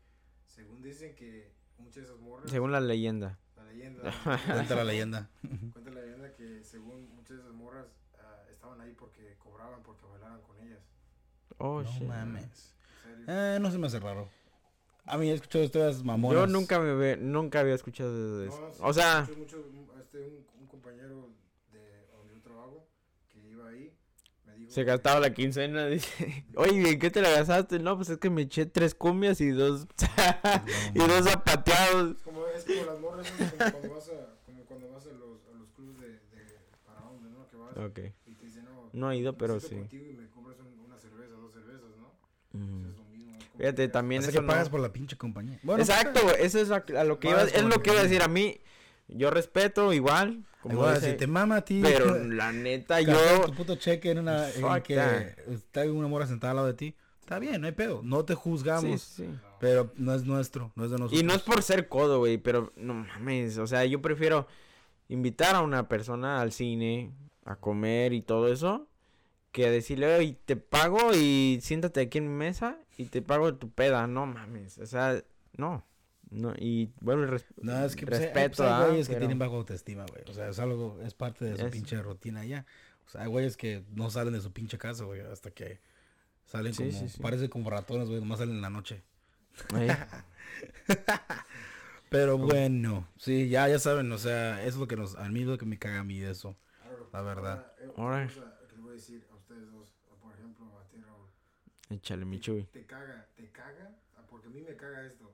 [SPEAKER 3] Según dicen que muchas de esas morras,
[SPEAKER 2] según la leyenda.
[SPEAKER 3] Leyenda,
[SPEAKER 1] Cuenta la leyenda.
[SPEAKER 3] cuenta la leyenda que según muchas de esas morras ah, estaban ahí porque cobraban porque bailaran con ellas.
[SPEAKER 2] Oh,
[SPEAKER 1] no
[SPEAKER 2] shit.
[SPEAKER 1] mames.
[SPEAKER 3] En serio.
[SPEAKER 1] Eh, no se me hace raro. A mí he escuchado historias mamonas.
[SPEAKER 2] Yo nunca me ve, nunca había escuchado de
[SPEAKER 3] No,
[SPEAKER 2] eso.
[SPEAKER 3] sí,
[SPEAKER 2] O sea,
[SPEAKER 3] mm, este, un, un compañero de donde yo trabajo que iba ahí me dijo
[SPEAKER 2] se
[SPEAKER 3] que-
[SPEAKER 2] gastaba la quincena, dice. Oye, ¿en qué te la gastaste? No, pues es que me eché tres cumbias y dos... y dos zapateados.
[SPEAKER 3] Como, es como las morras, como cuando vas a, como cuando vas a los, a los clubes de, de para dónde, ¿no? Que vas
[SPEAKER 2] Ok.
[SPEAKER 3] y te dicen, no,
[SPEAKER 2] No he ido, pero sí.
[SPEAKER 3] contigo y me compras un- una cerveza, dos cervezas, ¿no?
[SPEAKER 2] Mm.
[SPEAKER 3] Es lo mismo. es
[SPEAKER 2] Fíjate,
[SPEAKER 3] que-
[SPEAKER 2] también eso
[SPEAKER 1] que
[SPEAKER 2] no-
[SPEAKER 1] pagas por la pinche compañía. Bueno,
[SPEAKER 2] Exacto, güey, eso es a, a lo que iba, es lo que iba a decir a mí. Yo respeto igual, como
[SPEAKER 1] Igual,
[SPEAKER 2] dice,
[SPEAKER 1] si te mama a ti.
[SPEAKER 2] pero la neta yo
[SPEAKER 1] tu puto cheque en una... En que
[SPEAKER 2] that.
[SPEAKER 1] está una mora sentada al lado de ti. Está bien, no hay pedo. No te juzgamos.
[SPEAKER 2] sí, sí.
[SPEAKER 1] Pero no es nuestro, no es de nosotros.
[SPEAKER 2] Y no es por ser codo, güey, pero no mames, o sea, yo prefiero invitar a una persona al cine a comer y todo eso que decirle, oye, te pago y siéntate aquí en mi mesa y te pago tu peda, no mames, o sea, no, no, y bueno, res-
[SPEAKER 1] No, es que pues, hay- hay-
[SPEAKER 2] respeto,
[SPEAKER 1] pues, hay
[SPEAKER 2] ah,
[SPEAKER 1] güeyes que tienen bajo autoestima, güey. O sea, es algo, es parte de su
[SPEAKER 2] Es-
[SPEAKER 1] pinche rutina ya. O sea, hay güeyes que no salen de su pinche casa, güey, hasta que salen
[SPEAKER 2] Sí,
[SPEAKER 1] como,
[SPEAKER 2] sí, sí.
[SPEAKER 1] parece como ratones, güey, nomás salen en la noche.
[SPEAKER 2] Eh,
[SPEAKER 1] Pero bueno, sí, ya, ya saben, o sea, eso es lo que nos, a mí lo que me caga a mí de eso.
[SPEAKER 3] Ahora,
[SPEAKER 1] La verdad.
[SPEAKER 3] ahora, eh, cosa que les voy a decir a ustedes dos, por ejemplo a ti, Raúl.
[SPEAKER 2] échale mi chuy.
[SPEAKER 3] Te caga, te caga, ah, porque a mí me caga esto.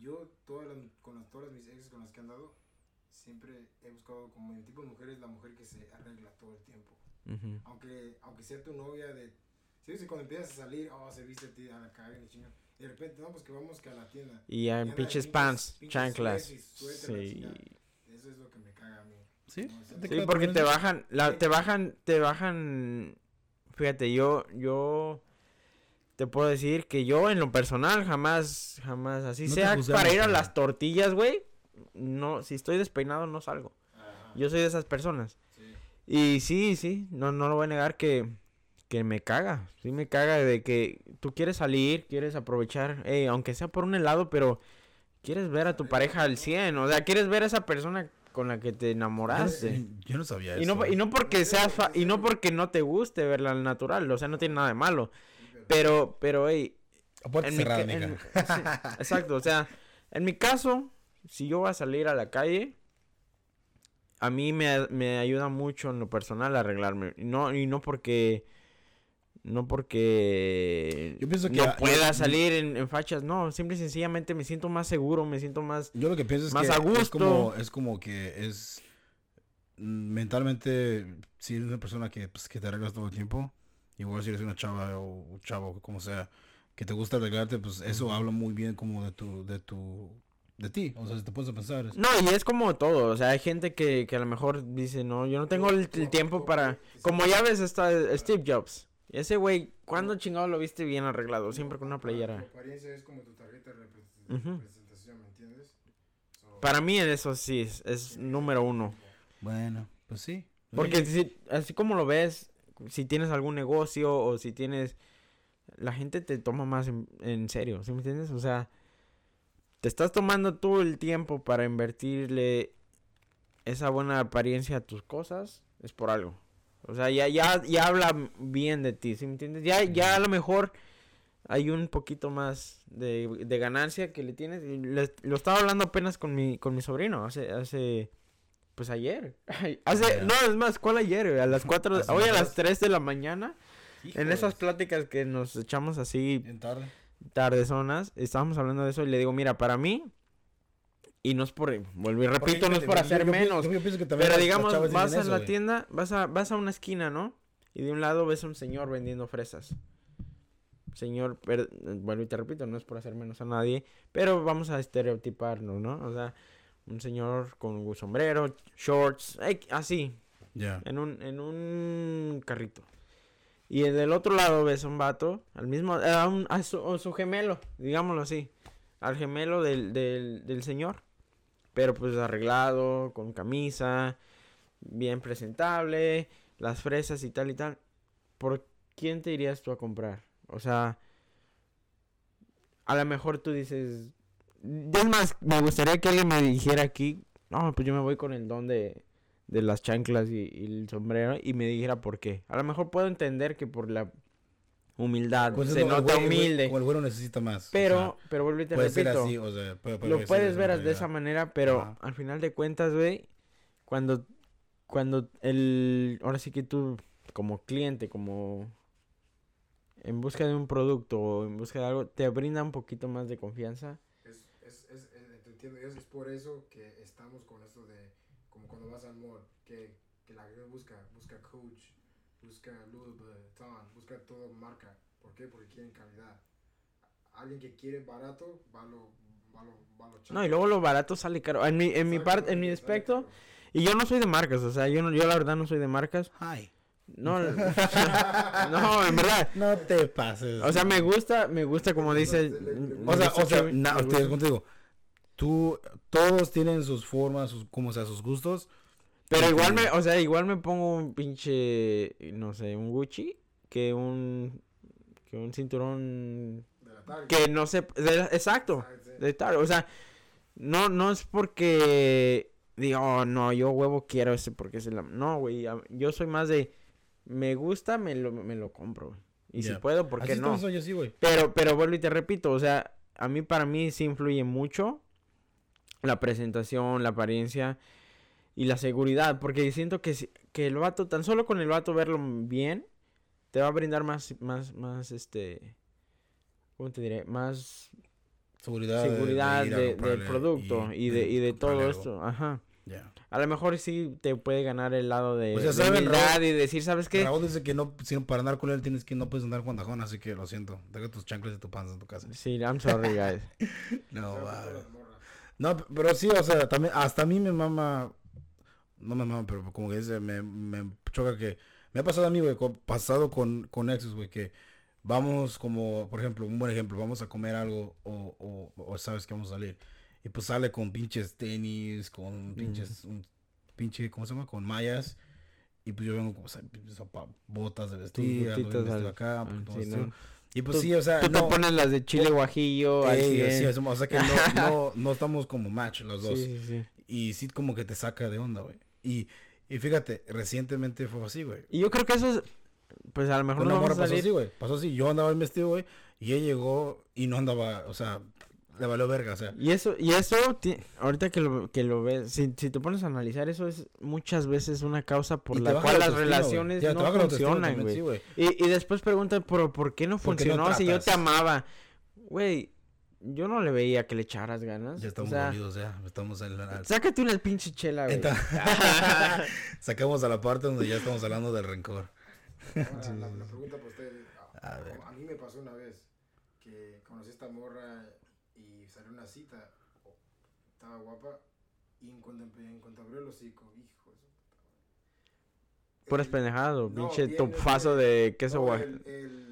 [SPEAKER 3] Yo, todas las, con las, todas mis exes con las que han dado, siempre he buscado como en tipo de mujeres la mujer que se arregla todo el tiempo.
[SPEAKER 2] Ujú.
[SPEAKER 3] Aunque, aunque sea tu novia de... Si que cuando empiezas a salir, oh, se viste a ti a la caga y chinga. Y de repente, no, pues que vamos que a la tienda.
[SPEAKER 2] Y en pinches
[SPEAKER 3] pinches-
[SPEAKER 2] pants,
[SPEAKER 3] pinches
[SPEAKER 2] chanclas. Sí.
[SPEAKER 3] chingada. Eso es lo que me caga a mí.
[SPEAKER 1] Sí,
[SPEAKER 3] sí,
[SPEAKER 2] porque te bajan, la, te bajan, te bajan, fíjate, yo, yo, te puedo decir que yo en lo personal jamás, jamás, así
[SPEAKER 1] No
[SPEAKER 2] sea
[SPEAKER 1] juzgamos,
[SPEAKER 2] para ir a las tortillas, güey, no, si estoy despeinado no salgo.
[SPEAKER 3] Ajá.
[SPEAKER 2] Yo soy de esas personas.
[SPEAKER 3] Sí.
[SPEAKER 2] Y sí, sí, no, no lo voy a negar que, que me caga. Sí me caga de que tú quieres salir, quieres aprovechar, eh, aunque sea por un helado, pero quieres ver a tu pareja al 100. O sea, quieres ver a esa persona con la que te enamoraste.
[SPEAKER 1] Yo no sabía
[SPEAKER 2] Y
[SPEAKER 1] eso.
[SPEAKER 2] no, y no porque seas fa- y no porque no te guste verla al natural, o sea, no tiene nada de malo. Pero, pero, hey, en mi
[SPEAKER 1] cerrada,
[SPEAKER 2] en- sí, exacto, o sea, en mi caso, si yo voy a salir a la calle, a mí me, me ayuda mucho en lo personal arreglarme. No, y no porque. No porque.
[SPEAKER 1] Yo pienso que
[SPEAKER 2] no
[SPEAKER 1] a- yo-
[SPEAKER 2] pueda salir en, en fachas. No, simple y sencillamente me siento más seguro, me siento más.
[SPEAKER 1] Yo lo que pienso es
[SPEAKER 2] Más
[SPEAKER 1] que
[SPEAKER 2] a
[SPEAKER 1] es
[SPEAKER 2] gusto.
[SPEAKER 1] como, es como que es mm, mentalmente, si eres una persona que, pues, que te arreglas todo el tiempo, igual si eres una chava o un chavo, como sea, que te gusta arreglarte, pues eso habla muy bien como de tu, de tu, de ti, o sea, si te puedes pensar. es-
[SPEAKER 2] No, y es como todo. O sea, hay gente que, que a lo mejor dice, no, yo no tengo el, el tiempo para. Como ya ves, está Steve Jobs. Ese güey, ¿cuándo chingado lo viste bien arreglado? Siempre con una playera.
[SPEAKER 3] Tu apariencia es como tu tarjeta de representación, ¿me entiendes? So,
[SPEAKER 2] Para mí, eso sí, es, es número uno.
[SPEAKER 1] Bueno, pues sí.
[SPEAKER 2] Porque si, así como lo ves, si tienes algún negocio o si tienes... La gente te toma más en, en serio, ¿sí me entiendes? O sea, te estás tomando todo el tiempo para invertirle esa buena apariencia a tus cosas, es por algo. O sea, ya, ya, ya habla bien de ti, ¿sí me entiendes? Ya, ya a lo mejor hay un poquito más de, de ganancia que le tienes. Y le- lo estaba hablando apenas con mi, con mi sobrino, hace, hace, pues ayer. Hace, no, es más, ¿cuál ayer? A las 4,
[SPEAKER 1] Hace
[SPEAKER 2] hoy a las
[SPEAKER 1] dos.
[SPEAKER 2] 3 de la mañana. En esas pláticas que nos echamos así
[SPEAKER 1] tarde.
[SPEAKER 2] tardezonas, estábamos hablando de eso y le digo, mira, para mí, y no es por, vuelvo y repito, no es por hacer menos, pero digamos, vas a la tienda, vas a, vas a una esquina, ¿no? Y de un lado ves a un señor vendiendo fresas. Señor, per- vuelvo y te repito, no es por hacer menos a nadie, pero vamos a estereotiparnos, ¿no? O sea, un señor con un sombrero, shorts, así,
[SPEAKER 1] Ya.
[SPEAKER 2] en un, en un carrito. Y del otro lado ves a un vato, al mismo, a, un- a su, a su gemelo, digámoslo así, al gemelo del, del, del señor. Pero pues arreglado, con camisa, bien presentable, las fresas y tal y tal. ¿Por quién te irías tú a comprar? O sea, a lo mejor tú dices... Es más, me gustaría que alguien me dijera aquí, no, pues yo me voy con el don de, de las chanclas y, y el sombrero y me dijera por qué. A lo mejor puedo entender que por la humildad
[SPEAKER 1] Pues es
[SPEAKER 2] se nota
[SPEAKER 1] güey- el güey-
[SPEAKER 2] humilde,
[SPEAKER 1] Como el güero necesita más. o
[SPEAKER 2] pero,
[SPEAKER 1] sea,
[SPEAKER 2] pero vuelvo y te
[SPEAKER 1] puede ser
[SPEAKER 2] repito,
[SPEAKER 1] así, o sea, puede- puede
[SPEAKER 2] lo
[SPEAKER 1] ser
[SPEAKER 2] puedes ver de esa manera, pero
[SPEAKER 1] Ajá.
[SPEAKER 2] al final de cuentas, güey, cuando, cuando el, ahora sí que tú, como cliente, como en busca de un producto o en busca de algo, te brinda un poquito más de confianza.
[SPEAKER 3] Es, es, es, eh, te entiendo, es, es por eso que estamos con esto de, como cuando vas al mall, que, que la gente busca, busca Coach, busca Louis Vuitton, busca todo marca. ¿Por qué? Porque quieren calidad. Alguien que quiere barato, va lo, va lo, va lo
[SPEAKER 2] No, y luego lo barato sale caro. En mi, en mi parte, en mi aspecto, y yo no soy de marcas, o sea, yo, no, yo la verdad no soy de marcas.
[SPEAKER 1] Ay.
[SPEAKER 2] No, no, en verdad.
[SPEAKER 1] No te pases.
[SPEAKER 2] O sea, me gusta, me gusta como dice.
[SPEAKER 1] O sea, o sea, te digo, tú, todos tienen sus formas, sus, como sea, sus gustos.
[SPEAKER 2] Pero
[SPEAKER 1] y
[SPEAKER 2] igual me, o sea, igual me pongo un pinche, no sé, un Gucci que un, que un cinturón
[SPEAKER 3] De la
[SPEAKER 2] que no sé, de- exacto,
[SPEAKER 3] Ah,
[SPEAKER 2] de tal, o sea, no, no es porque digo, "Oh, no, yo huevo quiero ese porque es el, no, güey, yo soy más de, me gusta, me lo, me lo compro, güey. Y si puedo, ¿por qué
[SPEAKER 1] Así
[SPEAKER 2] no?
[SPEAKER 1] soy yo, sí, güey.
[SPEAKER 2] Pero, pero vuelvo y te repito, o sea, a mí para mí sí influye mucho la presentación, la apariencia y la seguridad, porque siento que, que el vato, tan solo con el vato verlo bien, te va a brindar más, más, más, este, ¿cómo te diré? Más
[SPEAKER 1] Seguridad. de
[SPEAKER 2] seguridad de- del producto y, de, y de todo
[SPEAKER 1] algo.
[SPEAKER 2] esto, ajá.
[SPEAKER 1] Ya.
[SPEAKER 2] A lo mejor sí te puede ganar el lado de,
[SPEAKER 1] O sea,
[SPEAKER 2] de
[SPEAKER 1] ¿saben,
[SPEAKER 2] humildad
[SPEAKER 1] Raúl?
[SPEAKER 2] y decir, ¿sabes qué?
[SPEAKER 1] Raúl dice que no, si para andar con él tienes que no puedes andar con tajón, así que lo siento. Deja tus chanclas y tu panza en tu casa.
[SPEAKER 2] Sí, I'm sorry, guys.
[SPEAKER 1] No. No, pero sí, o sea, también, hasta a mí me mama, no me mama, pero como que dice, me, me choca que, me ha pasado a mí, güey, co- pasado con, con exes, güey, que vamos como, por ejemplo, un buen ejemplo, vamos a comer algo o, o, o sabes que vamos a salir. Y pues sale con pinches tenis, con pinches, un pinche, ¿cómo se llama? Con mallas. Y pues yo vengo con o sea, botas de vestir,
[SPEAKER 2] al-
[SPEAKER 1] acá.
[SPEAKER 2] ah,
[SPEAKER 1] pues, todo
[SPEAKER 2] sí. ¿no?
[SPEAKER 1] Y pues
[SPEAKER 2] Tú-
[SPEAKER 1] sí, o sea,
[SPEAKER 2] Tú
[SPEAKER 1] no,
[SPEAKER 2] te pones las de chile guajillo
[SPEAKER 1] Ey,
[SPEAKER 2] 100.
[SPEAKER 1] sí, es- o sea que no, no, no estamos como match los dos.
[SPEAKER 2] Sí, sí.
[SPEAKER 1] Y sí como que te saca de onda, güey. Y, y fíjate, recientemente fue así, güey.
[SPEAKER 2] Y yo creo que eso es, pues a lo mejor
[SPEAKER 1] Una
[SPEAKER 2] no
[SPEAKER 1] morra
[SPEAKER 2] vamos a
[SPEAKER 1] pasó así, güey. Pasó así. Yo andaba bien vestido, güey. Y ella llegó y no andaba, o sea, le valió verga, o sea.
[SPEAKER 2] Y eso, y eso, ahorita que lo, que lo ves, si, si te pones a analizar, eso es muchas veces una causa por la cual las relaciones
[SPEAKER 1] Ya,
[SPEAKER 2] no funcionan, güey.
[SPEAKER 1] sí,
[SPEAKER 2] y, y después preguntan, pero ¿por qué no
[SPEAKER 1] ¿Por qué no
[SPEAKER 2] funcionó si yo te amaba? Güey, yo no le veía que le echaras ganas.
[SPEAKER 1] Ya estamos
[SPEAKER 2] o sea,
[SPEAKER 1] dolidos, ya. Estamos en la...
[SPEAKER 2] sácate una pinche chela, güey.
[SPEAKER 1] Enta- Sacamos a la parte donde ya estamos hablando del rencor.
[SPEAKER 3] Ahora, la, la pregunta para ustedes. A,
[SPEAKER 1] A ver.
[SPEAKER 3] a mí me pasó una vez que conocí a esta morra y salió una cita. oh, Estaba guapa. Y en cuanto, en cuanto abrió el hocico, hijo de su puta madre.
[SPEAKER 2] Puras pendejadas,
[SPEAKER 3] no,
[SPEAKER 2] pinche topazo de queso
[SPEAKER 3] no, el, el, el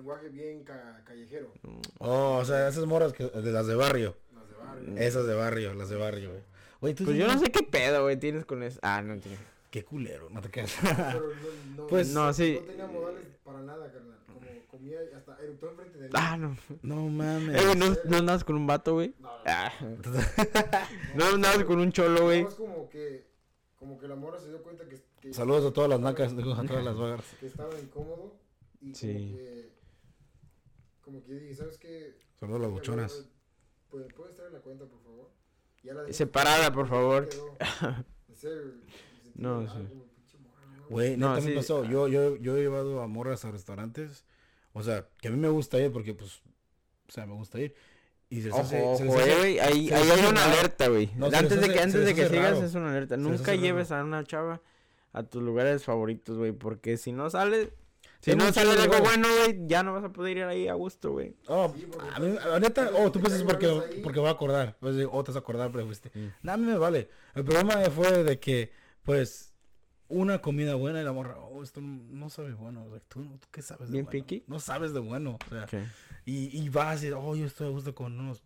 [SPEAKER 3] lenguaje bien ca- callejero.
[SPEAKER 1] Oh, o sea, esas morras que, de las de barrio.
[SPEAKER 3] Las de barrio.
[SPEAKER 1] Esas de barrio, las de barrio, güey. Güey, tú
[SPEAKER 2] Pues
[SPEAKER 1] sí
[SPEAKER 2] yo no sé qué pedo, güey, tienes con eso. Ah, no entiendo.
[SPEAKER 1] Qué culero, no te quedas.
[SPEAKER 3] Pero no, no,
[SPEAKER 1] Pues-
[SPEAKER 2] No, sí.
[SPEAKER 3] No tenía modales para nada, carnal. Como comía y hasta eructó enfrente de mí.
[SPEAKER 2] Ah, no.
[SPEAKER 1] no mames.
[SPEAKER 2] Eh, güey, no, no andabas con un vato, güey.
[SPEAKER 3] No, no,
[SPEAKER 2] Ah. No andabas con un cholo, güey.
[SPEAKER 3] Es como que, como que la morra se dio cuenta que, que
[SPEAKER 1] Saludos a todas las nacas, digo, a todas las vagas.
[SPEAKER 3] que estaba incómodo y
[SPEAKER 2] Sí.
[SPEAKER 3] como que, como que yo dije, ¿sabes qué?
[SPEAKER 1] Saludos a las buchonas.
[SPEAKER 3] Pues, ¿puedes traer la cuenta, por favor? Ya la.
[SPEAKER 2] Separada, por favor. No, sí.
[SPEAKER 1] Güey,
[SPEAKER 2] No,
[SPEAKER 1] neta me
[SPEAKER 2] sí.
[SPEAKER 1] pasó. Yo, yo, yo he llevado a morras a restaurantes. O sea, que a mí me gusta ir porque, pues, o sea, me gusta ir. Y se les
[SPEAKER 2] Ojo,
[SPEAKER 1] hace- se les
[SPEAKER 2] ojo,
[SPEAKER 1] hace-
[SPEAKER 2] eh, güey. Ahí,
[SPEAKER 1] se
[SPEAKER 2] ahí hay una
[SPEAKER 1] raro.
[SPEAKER 2] alerta, güey.
[SPEAKER 1] No,
[SPEAKER 2] antes de que, antes de que sigas
[SPEAKER 1] raro.
[SPEAKER 2] es una alerta. Nunca lleves a una chava a tus lugares favoritos, güey. Porque si no sale, si no sale algo bueno, güey, ya no vas a poder ir ahí a gusto, güey.
[SPEAKER 1] Oh,
[SPEAKER 3] Sí,
[SPEAKER 1] a mí, neta, oh, tú piensas porque,
[SPEAKER 3] ahí.
[SPEAKER 1] porque voy a acordar. Pues, oh, te vas a acordar, pero fuiste.
[SPEAKER 2] Mm.
[SPEAKER 1] Nada, a mí me vale. El problema fue de que, pues, una comida buena y la morra, oh, esto no, sabe bueno. O sea, ¿tú, ¿tú qué sabes de
[SPEAKER 2] ¿Bien
[SPEAKER 1] bueno?
[SPEAKER 2] picky?
[SPEAKER 1] No sabes de bueno. O sea, y, y vas y, oh, yo estoy a gusto con unos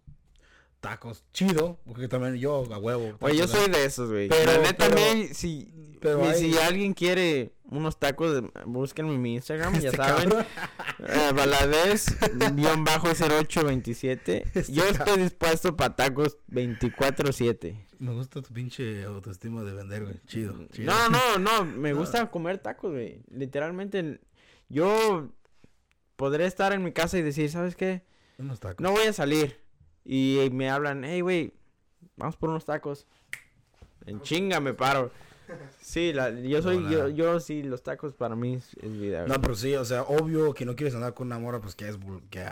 [SPEAKER 1] tacos. Chido, porque también yo, a huevo.
[SPEAKER 2] Güey, yo soy de esos, güey.
[SPEAKER 1] Pero-
[SPEAKER 2] La neta,
[SPEAKER 1] pero-
[SPEAKER 2] si,
[SPEAKER 1] pero hay-
[SPEAKER 2] si alguien quiere unos tacos, búsquenme en mi Instagram, ya
[SPEAKER 1] Este
[SPEAKER 2] saben.
[SPEAKER 1] cabrón.
[SPEAKER 2] Eh, Valadez, guion bajo 0827.
[SPEAKER 1] Este
[SPEAKER 2] Yo estoy dispuesto para tacos 24-7.
[SPEAKER 1] Me gusta tu pinche autoestima de vender, güey. Chido, chido.
[SPEAKER 2] No, no, no, me gusta comer tacos, güey. Literalmente, yo podré estar en mi casa y decir, ¿sabes qué?
[SPEAKER 1] Unos tacos.
[SPEAKER 2] No voy a salir. Y me hablan, hey, güey, vamos por unos tacos. En chinga me paro. Sí, la, yo soy,
[SPEAKER 1] No,
[SPEAKER 2] yo, yo sí, los tacos para mí es, es vida. güey.
[SPEAKER 1] No, pero sí, o sea, obvio que no quieres andar con una morra, pues que es que,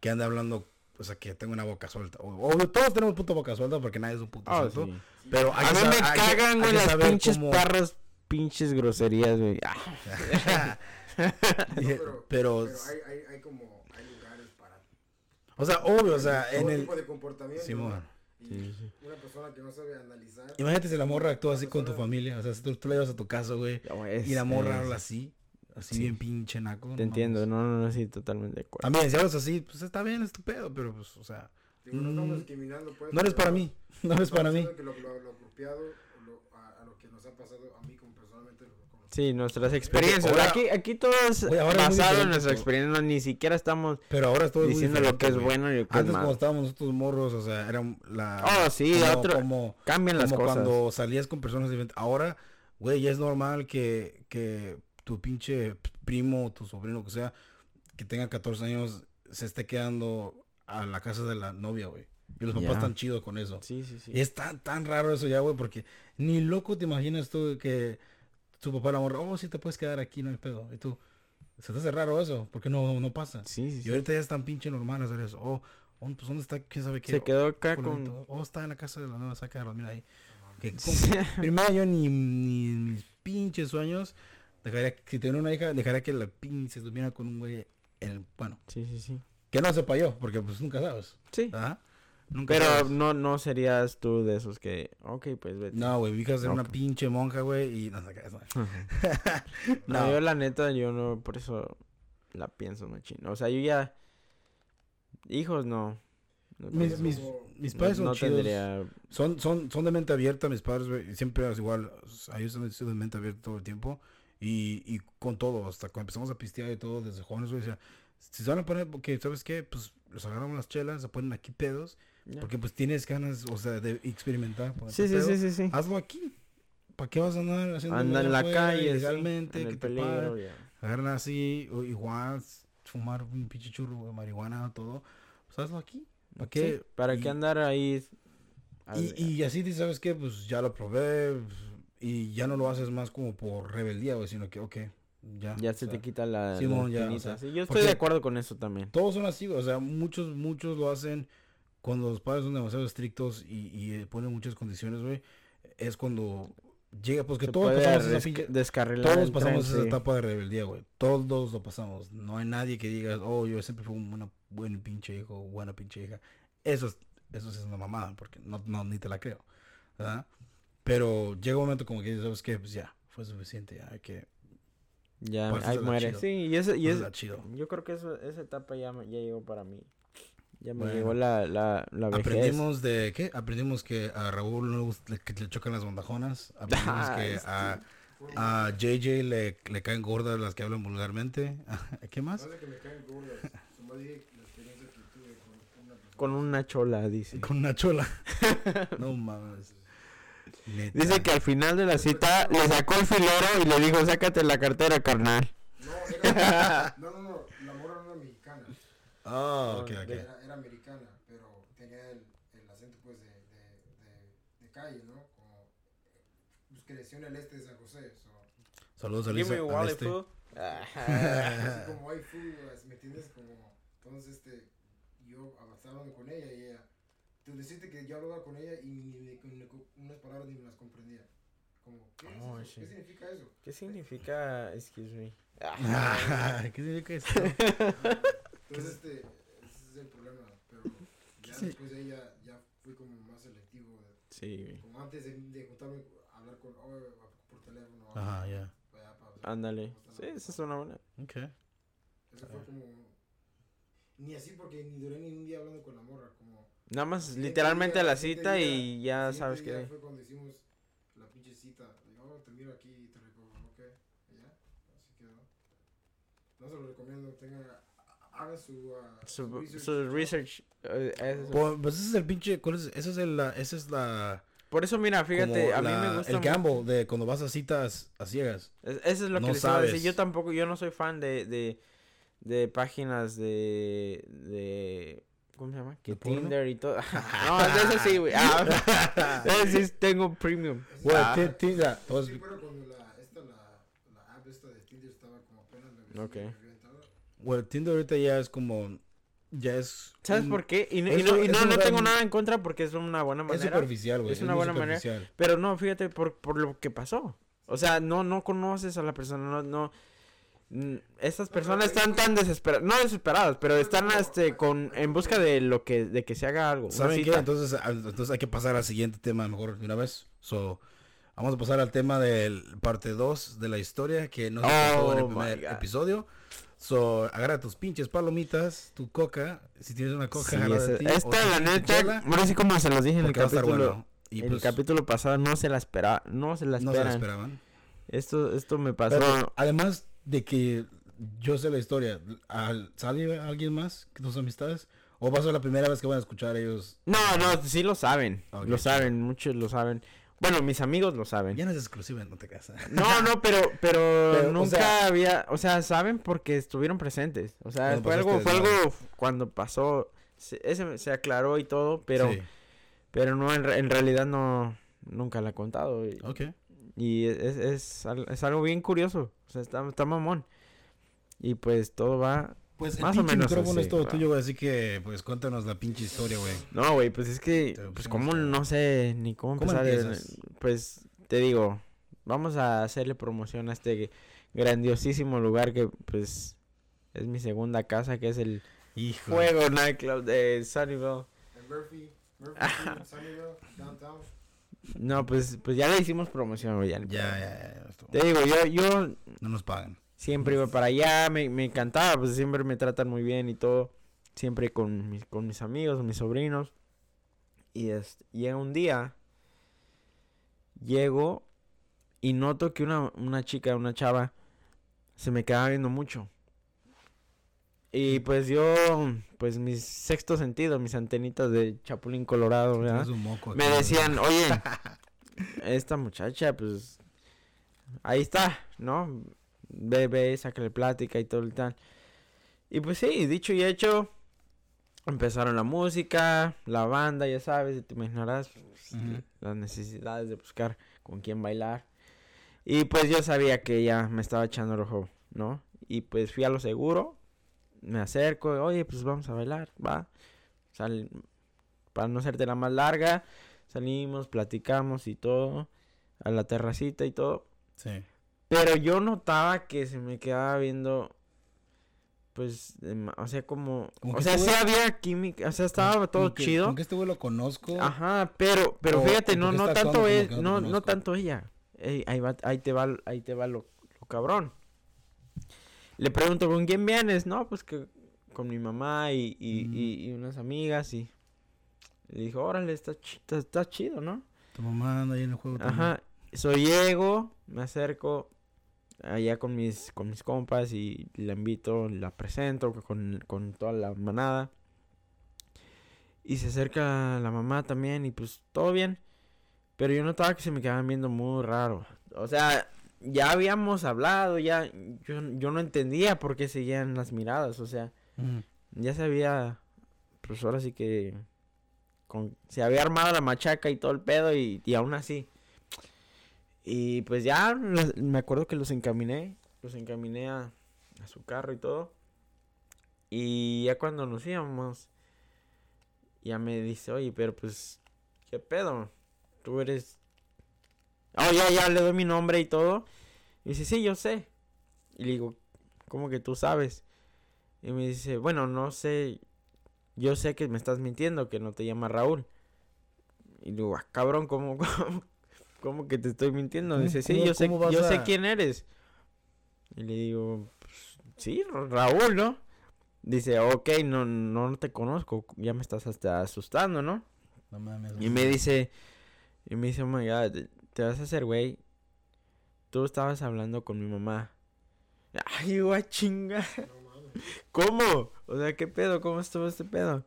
[SPEAKER 1] que ande hablando, o sea, que tenga una boca suelta. O- Obvio, todos tenemos puta boca suelta porque nadie es un puto
[SPEAKER 2] Ah,
[SPEAKER 1] suelto.
[SPEAKER 2] sí.
[SPEAKER 1] Pero hay
[SPEAKER 2] A mí me
[SPEAKER 1] hay
[SPEAKER 2] cagan, güey, las pinches
[SPEAKER 1] cómo-
[SPEAKER 2] parras, pinches groserías, güey. Ah,
[SPEAKER 3] No, pero,
[SPEAKER 1] pero,
[SPEAKER 3] pero hay, hay, hay como,
[SPEAKER 1] o sea, obvio, o sea,
[SPEAKER 3] todo
[SPEAKER 1] en el...
[SPEAKER 3] tipo de comportamiento.
[SPEAKER 1] Simón.
[SPEAKER 2] Sí, sí.
[SPEAKER 3] una persona que no sabe analizar.
[SPEAKER 1] Imagínate si la morra actúa así con tu familia, o sea, si tú, tú la llevas a tu casa, güey, y la morra habla así, así
[SPEAKER 2] Sí.
[SPEAKER 1] bien pinche naco.
[SPEAKER 2] Te
[SPEAKER 1] no
[SPEAKER 2] entiendo, no, no, no, sí, totalmente de acuerdo.
[SPEAKER 1] También, si hablas así, pues está bien, es tu pedo, pero pues, o sea,
[SPEAKER 3] Digo, no estamos
[SPEAKER 1] Mm,
[SPEAKER 3] discriminando, pues.
[SPEAKER 1] no eres
[SPEAKER 3] pero
[SPEAKER 1] para mí, no eres para mí.
[SPEAKER 3] que lo, lo, lo apropiado lo- a, a lo que nos ha pasado a mí como personalmente lo conozco.
[SPEAKER 2] Sí, nuestras experiencias.
[SPEAKER 1] Ahora-
[SPEAKER 2] aquí, aquí todo es
[SPEAKER 1] Oye, ahora es muy
[SPEAKER 2] basado en nuestra experiencia. ni siquiera estamos
[SPEAKER 1] Pero ahora todo es
[SPEAKER 2] diciendo lo que es bueno y lo que es
[SPEAKER 1] Antes cuando
[SPEAKER 2] malo.
[SPEAKER 1] estábamos nosotros morros, o sea, era la...
[SPEAKER 2] Oh, sí,
[SPEAKER 1] como,
[SPEAKER 2] otro-
[SPEAKER 1] como,
[SPEAKER 2] Cambian las
[SPEAKER 1] como
[SPEAKER 2] cosas.
[SPEAKER 1] cuando salías con personas diferentes. Ahora, güey, ya es normal que, que tu pinche primo, tu sobrino, que sea, que tenga 14 años, se esté quedando a la casa de la novia, güey. Y los papás están chidos con eso.
[SPEAKER 2] Sí, sí, sí.
[SPEAKER 1] Y es tan, tan raro eso ya, güey, porque ni loco te imaginas tú que tu papá la morra, oh, sí te puedes quedar aquí, no hay pedo. Y tú, se te hace raro eso, porque no, no pasa.
[SPEAKER 2] Sí, sí,
[SPEAKER 1] Y
[SPEAKER 2] sí.
[SPEAKER 1] ahorita ya es tan pinche normal hacer eso. Oh, oh, pues ¿dónde está? ¿Quién sabe qué?
[SPEAKER 2] Se quedó acá
[SPEAKER 1] Oh,
[SPEAKER 2] con...
[SPEAKER 1] Oh, está en la casa de la nueva saca mira ahí. Que,
[SPEAKER 2] Sí.
[SPEAKER 1] primero yo ni, ni mis pinches sueños dejaría, si tuviera una hija, dejaría que la pinche durmiera con un güey, en, bueno,
[SPEAKER 2] Sí, sí, sí.
[SPEAKER 1] que no sepa yo, porque pues nunca sabes.
[SPEAKER 2] Sí.
[SPEAKER 1] Ajá. Nunca
[SPEAKER 2] Pero
[SPEAKER 1] sabes.
[SPEAKER 2] no, no serías tú de esos que... Ok, pues vete.
[SPEAKER 1] No, güey, mi hija es una pinche monja, güey, y no sé qué es.
[SPEAKER 2] No,
[SPEAKER 1] No,
[SPEAKER 2] yo la neta, yo no, por eso... la pienso machín. O sea, yo ya... Hijos no. No,
[SPEAKER 1] Mis, mis, mis
[SPEAKER 2] no-
[SPEAKER 1] padres son
[SPEAKER 2] no
[SPEAKER 1] chidos.
[SPEAKER 2] tendría...
[SPEAKER 1] Son, son, son de mente abierta, mis padres, güey. Siempre es igual. a Ellos han sido de mente abierta todo el tiempo. Y, y con todo, hasta cuando empezamos a pistear y todo, desde jóvenes, güey. O sea, si se van a poner, porque, ¿sabes qué? Pues los agarramos las chelas, se ponen aquí pedos. Porque pues tienes ganas, o sea, de experimentar.
[SPEAKER 2] Sí, sí, sí, sí, sí.
[SPEAKER 1] Hazlo aquí. ¿Para qué vas a andar haciendo
[SPEAKER 2] Anda en la calle, sí,
[SPEAKER 1] legalmente?
[SPEAKER 2] en
[SPEAKER 1] que te
[SPEAKER 2] peligro,
[SPEAKER 1] agarran así, o igual, fumar un pinche churro de marihuana, todo. Pues hazlo aquí. ¿Para qué?
[SPEAKER 2] Sí, ¿Para
[SPEAKER 1] Y-
[SPEAKER 2] qué andar ahí?
[SPEAKER 1] Y, y así, ¿sabes qué? Pues ya lo probé pues, y ya no lo haces más como por rebeldía, güey, sino que, ok, ya.
[SPEAKER 2] Ya se
[SPEAKER 1] sea,
[SPEAKER 2] te quita la, la
[SPEAKER 1] Simón, ya, o sea,
[SPEAKER 2] Sí, yo estoy de acuerdo con eso también.
[SPEAKER 1] Todos son así, güey, o sea, muchos, muchos lo hacen cuando los padres son demasiado estrictos y, y eh, ponen muchas condiciones, güey. Es cuando llega, pues que
[SPEAKER 2] Se
[SPEAKER 1] todos pasamos esa Todos pasamos
[SPEAKER 2] tren,
[SPEAKER 1] esa
[SPEAKER 2] sí.
[SPEAKER 1] etapa de rebeldía, güey. Todos lo pasamos. No hay nadie que diga, oh, yo siempre fui un buen pinche hijo, buena pinche hija. Eso es, eso es una mamada, porque no, no, ni te la creo. ¿verdad? Pero llega un momento como que ¿sabes qué? Pues ya, fue suficiente, ya hay que...
[SPEAKER 2] Ya,
[SPEAKER 1] Pues,
[SPEAKER 2] ahí muere. Sí, y, eso, y es, yo creo que eso, esa etapa ya, ya llegó para mí. Ya me
[SPEAKER 1] Bueno.
[SPEAKER 2] llegó la, la, la vejez.
[SPEAKER 1] Aprendimos de, ¿qué? Aprendimos que a Raúl no le, gusta- le- que le chocan las bandajonas. Aprendimos
[SPEAKER 2] Ah,
[SPEAKER 1] que a, a JJ le, le caen gordas las que hablan vulgarmente. ¿Qué
[SPEAKER 3] No
[SPEAKER 1] más?
[SPEAKER 3] que me caen gordas. Con una persona.
[SPEAKER 2] Con una chola, dice.
[SPEAKER 1] Con una chola. no mames. Neta.
[SPEAKER 2] Dice que al final de la cita le sacó el filero y le dijo, sácate la cartera, carnal.
[SPEAKER 3] No, era, no, no, no, la morra no era mexicana.
[SPEAKER 1] Oh, ok, ok.
[SPEAKER 3] Era, era americana, pero tenía el, el acento pues de, de, de, de calle, ¿no? Como, pues creció en el este de San José. So,
[SPEAKER 1] Saludos a
[SPEAKER 2] Give me
[SPEAKER 1] al este.
[SPEAKER 3] así como hay food, ¿me entiendes? Como, entonces, este, yo hablando con ella y ella, tú deciste que yo hablaba con ella y ni, ni- ni- ni- unas palabras ni me las comprendía. Como, ¿qué, es
[SPEAKER 2] Oh.
[SPEAKER 3] ¿Qué significa eso?
[SPEAKER 2] ¿Qué significa, excuse me?
[SPEAKER 1] ¿Qué significa eso?
[SPEAKER 3] Entonces, este, ese es el problema, pero ya
[SPEAKER 1] Sí.
[SPEAKER 3] después de ella ya fui como más selectivo. de-
[SPEAKER 2] Sí,
[SPEAKER 3] Como antes de, de juntarme a hablar con, oh, por teléfono.
[SPEAKER 1] Ajá, ya.
[SPEAKER 2] ándale. Sí, esa es una buena.
[SPEAKER 1] Ok.
[SPEAKER 3] Eso fue como. Ni así porque ni duré ni un día hablando con la morra. Como.
[SPEAKER 2] Nada más literalmente a la cita
[SPEAKER 3] día-
[SPEAKER 2] y ya sabes que...
[SPEAKER 3] Fue cuando hicimos la pinche cita. Digo, oh, te miro aquí y te recojo. Ok, ya. Así quedó. No se lo recomiendo. Tenga. Haga su.
[SPEAKER 2] Su,
[SPEAKER 3] research.
[SPEAKER 2] su research. eh, eso.
[SPEAKER 1] Pues, pues ese es el pinche. ¿Cuál es? Es el, la, esa es la.
[SPEAKER 2] Por eso, mira, fíjate, a mí
[SPEAKER 1] la-
[SPEAKER 2] me gusta...
[SPEAKER 1] El gamble de cuando vas a citas a ciegas.
[SPEAKER 2] Es- Eso es lo que
[SPEAKER 1] No
[SPEAKER 2] les iba a decir.
[SPEAKER 1] sabes.
[SPEAKER 2] Yo tampoco, yo no soy fan de, de, de páginas de, de, ¿cómo se llama? Que. Tinder y todo. no, de eso sí, güey. Ah, eso sí tengo premium. Ah,
[SPEAKER 3] Sí, pero cuando la, esta, la, la app esta de Tinder estaba como apenas
[SPEAKER 2] Ok.
[SPEAKER 1] Güey, Tinder ahorita ya es como. Ya es.
[SPEAKER 2] ¿Sabes
[SPEAKER 1] un-
[SPEAKER 2] por qué? Y, no-
[SPEAKER 1] es
[SPEAKER 2] y no, y
[SPEAKER 1] es
[SPEAKER 2] no, no
[SPEAKER 1] gran-
[SPEAKER 2] tengo nada en contra porque es una buena
[SPEAKER 1] Es
[SPEAKER 2] manera.
[SPEAKER 1] superficial, güey.
[SPEAKER 2] es una
[SPEAKER 1] muy
[SPEAKER 2] buena manera. Pero no, fíjate por, por lo que pasó. O sea, no, no conoces a la persona, no, no. mm, Estas personas están tan desesperadas, no desesperadas, pero están este con en busca de lo que de que se haga algo.
[SPEAKER 1] ¿Saben qué? Entonces, entonces hay que pasar al siguiente tema mejor de una vez. So, vamos a pasar al tema del parte 2 de la historia que no se pasó en el
[SPEAKER 2] Oh,
[SPEAKER 1] primer
[SPEAKER 2] God.
[SPEAKER 1] episodio. So, agarra tus pinches palomitas, tu coca, si tienes una coca,
[SPEAKER 2] Sí,
[SPEAKER 1] agarra de
[SPEAKER 2] ese-
[SPEAKER 1] ti, o
[SPEAKER 2] esta la neta, ahora sí como se los dije en el capítulo,
[SPEAKER 1] bueno. Y
[SPEAKER 2] en
[SPEAKER 1] pues,
[SPEAKER 2] el capítulo pasado no se la espera, no se la
[SPEAKER 1] no se la
[SPEAKER 2] esperan.
[SPEAKER 1] esperaban.
[SPEAKER 2] esto esto me pasó.
[SPEAKER 1] Pero, además de que yo sé la historia, ¿al- ¿sale alguien más que tus amistades? ¿O va a ser la primera vez que van a escuchar ellos?
[SPEAKER 2] No, no, sí lo saben. Lo saben, muchos lo saben. Bueno, mis amigos lo saben.
[SPEAKER 1] Ya no es exclusiva, no te casas.
[SPEAKER 2] No, no, pero, pero,
[SPEAKER 1] Pero, o
[SPEAKER 2] nunca
[SPEAKER 1] sea-
[SPEAKER 2] había, o sea, saben porque estuvieron presentes. O sea, fue algo, fue algo cuando pasó, se, ese se aclaró y todo, pero,
[SPEAKER 1] Sí,
[SPEAKER 2] pero no, en, en realidad no, nunca la he contado. Y,
[SPEAKER 1] ok.
[SPEAKER 2] y es, es, es algo bien curioso, o sea, está, está mamón. Y pues todo va,
[SPEAKER 1] Pues el
[SPEAKER 2] Más o
[SPEAKER 1] pinche
[SPEAKER 2] menos
[SPEAKER 1] micrófono
[SPEAKER 2] así,
[SPEAKER 1] es todo
[SPEAKER 2] va.
[SPEAKER 1] tuyo, güey, así que pues cuéntanos la pinche historia, güey.
[SPEAKER 2] no, güey, pues es que,
[SPEAKER 1] Te
[SPEAKER 2] pues como no sé ni cómo
[SPEAKER 1] ¿Cómo
[SPEAKER 2] empezar.
[SPEAKER 1] empiezas?
[SPEAKER 2] pues te digo, vamos a hacerle promoción a este grandiosísimo lugar que pues es mi segunda casa, que es el
[SPEAKER 1] Hijo.
[SPEAKER 2] Fuego Nightclub de Sunnyvale.
[SPEAKER 3] Murphy, Murphy, Sunnyvale, downtown.
[SPEAKER 2] No, pues, pues ya le hicimos promoción, güey. ya
[SPEAKER 1] Ya, ya, ya.
[SPEAKER 2] Te digo, yo, yo,
[SPEAKER 1] No nos pagan.
[SPEAKER 2] Siempre iba para allá, me, me encantaba, pues siempre me tratan muy bien y todo. Siempre con mis, con mis amigos, mis sobrinos. Y este, llega un día, llego y noto que una, una chica, una chava, se me quedaba viendo mucho. Y pues yo, pues mis sexto sentido, mis antenitas de Chapulín Colorado, ¿verdad?
[SPEAKER 1] Moco
[SPEAKER 2] Me decían, oye, esta muchacha, pues, ahí está, ¿no? Ve, sácale plática y todo el tal. Y pues sí, dicho y hecho, empezaron la música, la banda, ya sabes, te imaginarás pues,
[SPEAKER 1] Ujú.
[SPEAKER 2] las necesidades de buscar con quién bailar. Y pues yo sabía que ella me estaba echando el ojo, ¿no? Y pues fui a lo seguro, me acerco, oye, pues vamos a bailar, va. Sal, para no hacerte la más larga, salimos, platicamos y todo, a la terracita y todo.
[SPEAKER 1] Sí.
[SPEAKER 2] Pero yo notaba que se me quedaba viendo, pues, o sea, como,
[SPEAKER 1] Como
[SPEAKER 2] o sea,
[SPEAKER 1] este
[SPEAKER 2] sí había química, o sea, estaba todo
[SPEAKER 1] que-
[SPEAKER 2] chido.
[SPEAKER 1] como que este güey lo conozco.
[SPEAKER 2] Ajá, pero, pero
[SPEAKER 1] O-
[SPEAKER 2] fíjate, no, no tanto
[SPEAKER 1] que no
[SPEAKER 2] no, tanto ella. Ey, ahí va, ahí te va, ahí te va lo, lo cabrón. Le pregunto, ¿con quién vienes? No, pues que con mi mamá y, y,
[SPEAKER 1] Ujú.
[SPEAKER 2] y- y unas amigas y le dijo, órale, está, está, está chido, ¿no?
[SPEAKER 1] Tu mamá anda ahí en el juego. también.
[SPEAKER 2] Ajá, soy llego, me acerco allá con mis, con mis compas y la invito, la presento con, con toda la manada. Y se acerca la mamá también y pues todo bien. Pero yo notaba que se me quedaban viendo muy raro. O sea, ya habíamos hablado, ya yo, yo no entendía por qué seguían las miradas. O sea, ya se había, pues ahora sí que con, se había armado la machaca y todo el pedo y, y aún así. Y pues ya me acuerdo que los encaminé, los encaminé a, su carro y todo. Y ya cuando nos íbamos, ya me dice, oye, pero pues, ¿qué pedo? Tú eres... Oh, ya, ya, le doy mi nombre y todo. Y dice, sí, yo sé. Y le digo, ¿cómo que tú sabes? Y me dice, bueno, no sé, yo sé que me estás mintiendo, que no te llamas Raúl. Y digo, ah, cabrón, ¿cómo, cómo, cómo que te estoy mintiendo?
[SPEAKER 1] ¿Cómo-
[SPEAKER 2] Dice, sí, yo sé, yo sé quién eres. Y le digo, "Pues, sí, Ra- Raúl, ¿no? Dice, ok, no, no te conozco, ya me estás hasta asustando, ¿no?
[SPEAKER 1] No mames.
[SPEAKER 2] Y me dice, y me dice, oh my god, te- te vas a hacer, güey. Tú estabas hablando con mi mamá. Ay, guay, chinga. ¿Cómo? O sea, ¿qué pedo? ¿Cómo estuvo este pedo?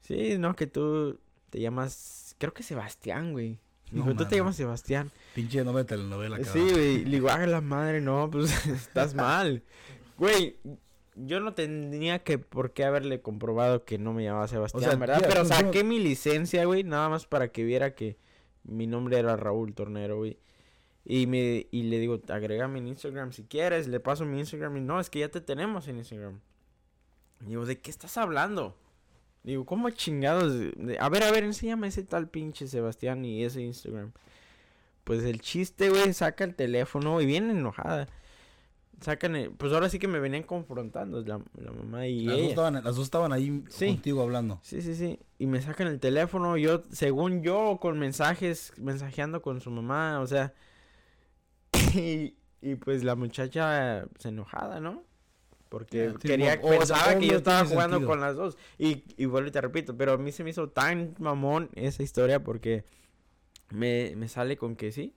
[SPEAKER 2] Sí, no, que tú te llamas, creo que Sebastián, güey.
[SPEAKER 1] No
[SPEAKER 2] Dijo, tú te llamas Sebastián.
[SPEAKER 1] Pinche nombre de telenovela, cabrón.
[SPEAKER 2] Sí, güey. Le digo, haga la madre, no, pues estás mal. Güey, yo no tenía que por qué haberle comprobado que no me llamaba Sebastián,
[SPEAKER 1] sea,
[SPEAKER 2] ¿verdad? Pero
[SPEAKER 1] no-
[SPEAKER 2] saqué mi licencia, güey, nada más para que viera que mi nombre era Raúl Tornero, güey. Y me y le digo, agrégame en Instagram si quieres, le paso mi Instagram y no, es que ya te tenemos en Instagram. Y digo, ¿de qué estás hablando? Digo, ¿cómo chingados? A ver, a ver, enséñame ese tal pinche Sebastián y ese Instagram. Pues el chiste, güey, saca el teléfono y viene enojada. Sacan, el- pues ahora sí que me venían confrontando la, la mamá y
[SPEAKER 1] Las dos, estaban, las dos estaban ahí
[SPEAKER 2] Sí.
[SPEAKER 1] contigo hablando.
[SPEAKER 2] Sí, sí, sí. Y me sacan el teléfono, yo, según yo, con mensajes, mensajeando con su mamá, o sea. Y, y pues la muchacha se enojada, ¿no? Porque
[SPEAKER 1] sí,
[SPEAKER 2] quería,
[SPEAKER 1] o-
[SPEAKER 2] pensaba que yo estaba jugando
[SPEAKER 1] sentido.
[SPEAKER 2] con las dos. Y, y vuelvo y te repito, pero a mí se me hizo tan mamón esa historia porque me, me sale con que sí.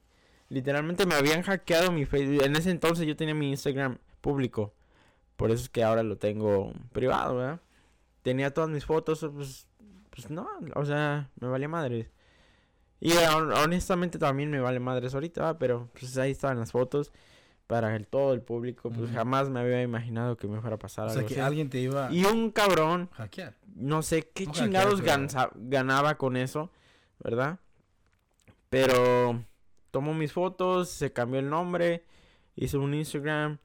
[SPEAKER 2] Literalmente me habían hackeado mi Facebook. En ese entonces yo tenía mi Instagram público. Por eso es que ahora lo tengo privado, ¿verdad? Tenía todas mis fotos, pues, pues no, o sea, me valía madres. Y hon- honestamente también me vale madres ahorita, pero pues ahí estaban las fotos para el, todo el público. Pues jamás me había imaginado que me fuera a pasar
[SPEAKER 1] O sea,
[SPEAKER 2] algo
[SPEAKER 1] que
[SPEAKER 2] así.
[SPEAKER 1] alguien te iba
[SPEAKER 2] Y un cabrón
[SPEAKER 1] hackear.
[SPEAKER 2] no sé qué
[SPEAKER 1] hackear,
[SPEAKER 2] chingados
[SPEAKER 1] pero-
[SPEAKER 2] ganaba con eso, ¿verdad? Pero tomó mis fotos, se cambió el nombre, hizo un Instagram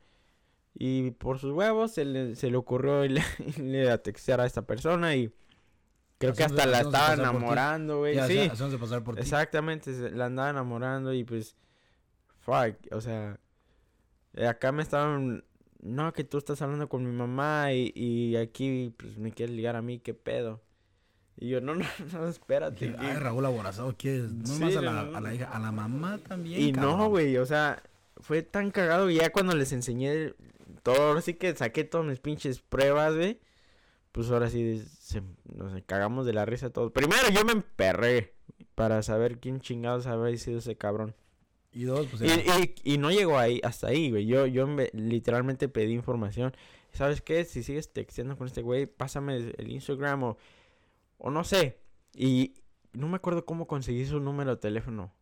[SPEAKER 2] y por sus huevos se le, se le ocurrió irle, irle a textear a esta persona y creo que hasta la estaba enamorando, güey. Sí,
[SPEAKER 1] pasar por ti.
[SPEAKER 2] exactamente, se- la andaba enamorando y pues, fuck, o sea, acá me estaban, no, que tú estás hablando con mi mamá y, y aquí pues me quieres ligar a mí, qué pedo. Y yo, no, no, no, espérate. Y-
[SPEAKER 1] Ay, Raúl Aborazado, ¿quieres? No
[SPEAKER 2] Sí,
[SPEAKER 1] más a la,
[SPEAKER 2] no,
[SPEAKER 1] a la hija, a la mamá también.
[SPEAKER 2] Y no, güey, o sea, fue tan cagado que ya cuando les enseñé todo, ahora sí que saqué todas mis pinches pruebas, güey. Pues ahora sí se, nos cagamos de la risa todos. Primero yo me emperré para saber quién chingados había sido ese cabrón.
[SPEAKER 1] Y dos, pues
[SPEAKER 2] Y, y, y no llegó ahí, hasta ahí, güey. Yo, yo me- literalmente pedí información. ¿Sabes qué? Si sigues texteando con este güey, pásame el Instagram o, o no sé. Y no me acuerdo cómo conseguí su número de teléfono.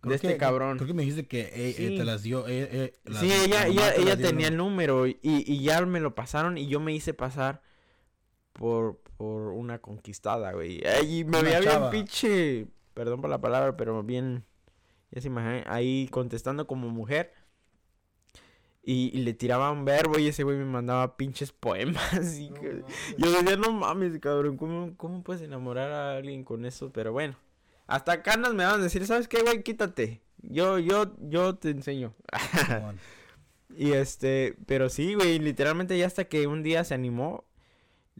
[SPEAKER 1] Creo
[SPEAKER 2] de este cabrón.
[SPEAKER 1] Creo que me dijiste que eh, eh,
[SPEAKER 2] Sí.
[SPEAKER 1] te las dio. eh, las-
[SPEAKER 2] sí, ella,
[SPEAKER 1] la
[SPEAKER 2] ella, ella tenía el número y, y ya me lo pasaron y yo me hice pasar por, por una conquistada, güey. Y me veía bien pinche, perdón por la palabra, pero bien, ya se imaginan, ahí contestando como mujer. Y, y le tiraba un verbo y ese güey me mandaba pinches poemas. Y
[SPEAKER 3] No,
[SPEAKER 2] que- yo decía, no mames, cabrón, ¿cómo, ¿cómo puedes enamorar a alguien con eso? Pero bueno, hasta canas me van a decir, ¿sabes qué, güey? Quítate. Yo, yo, yo te enseño. Y este, pero sí, güey, literalmente ya hasta que un día se animó,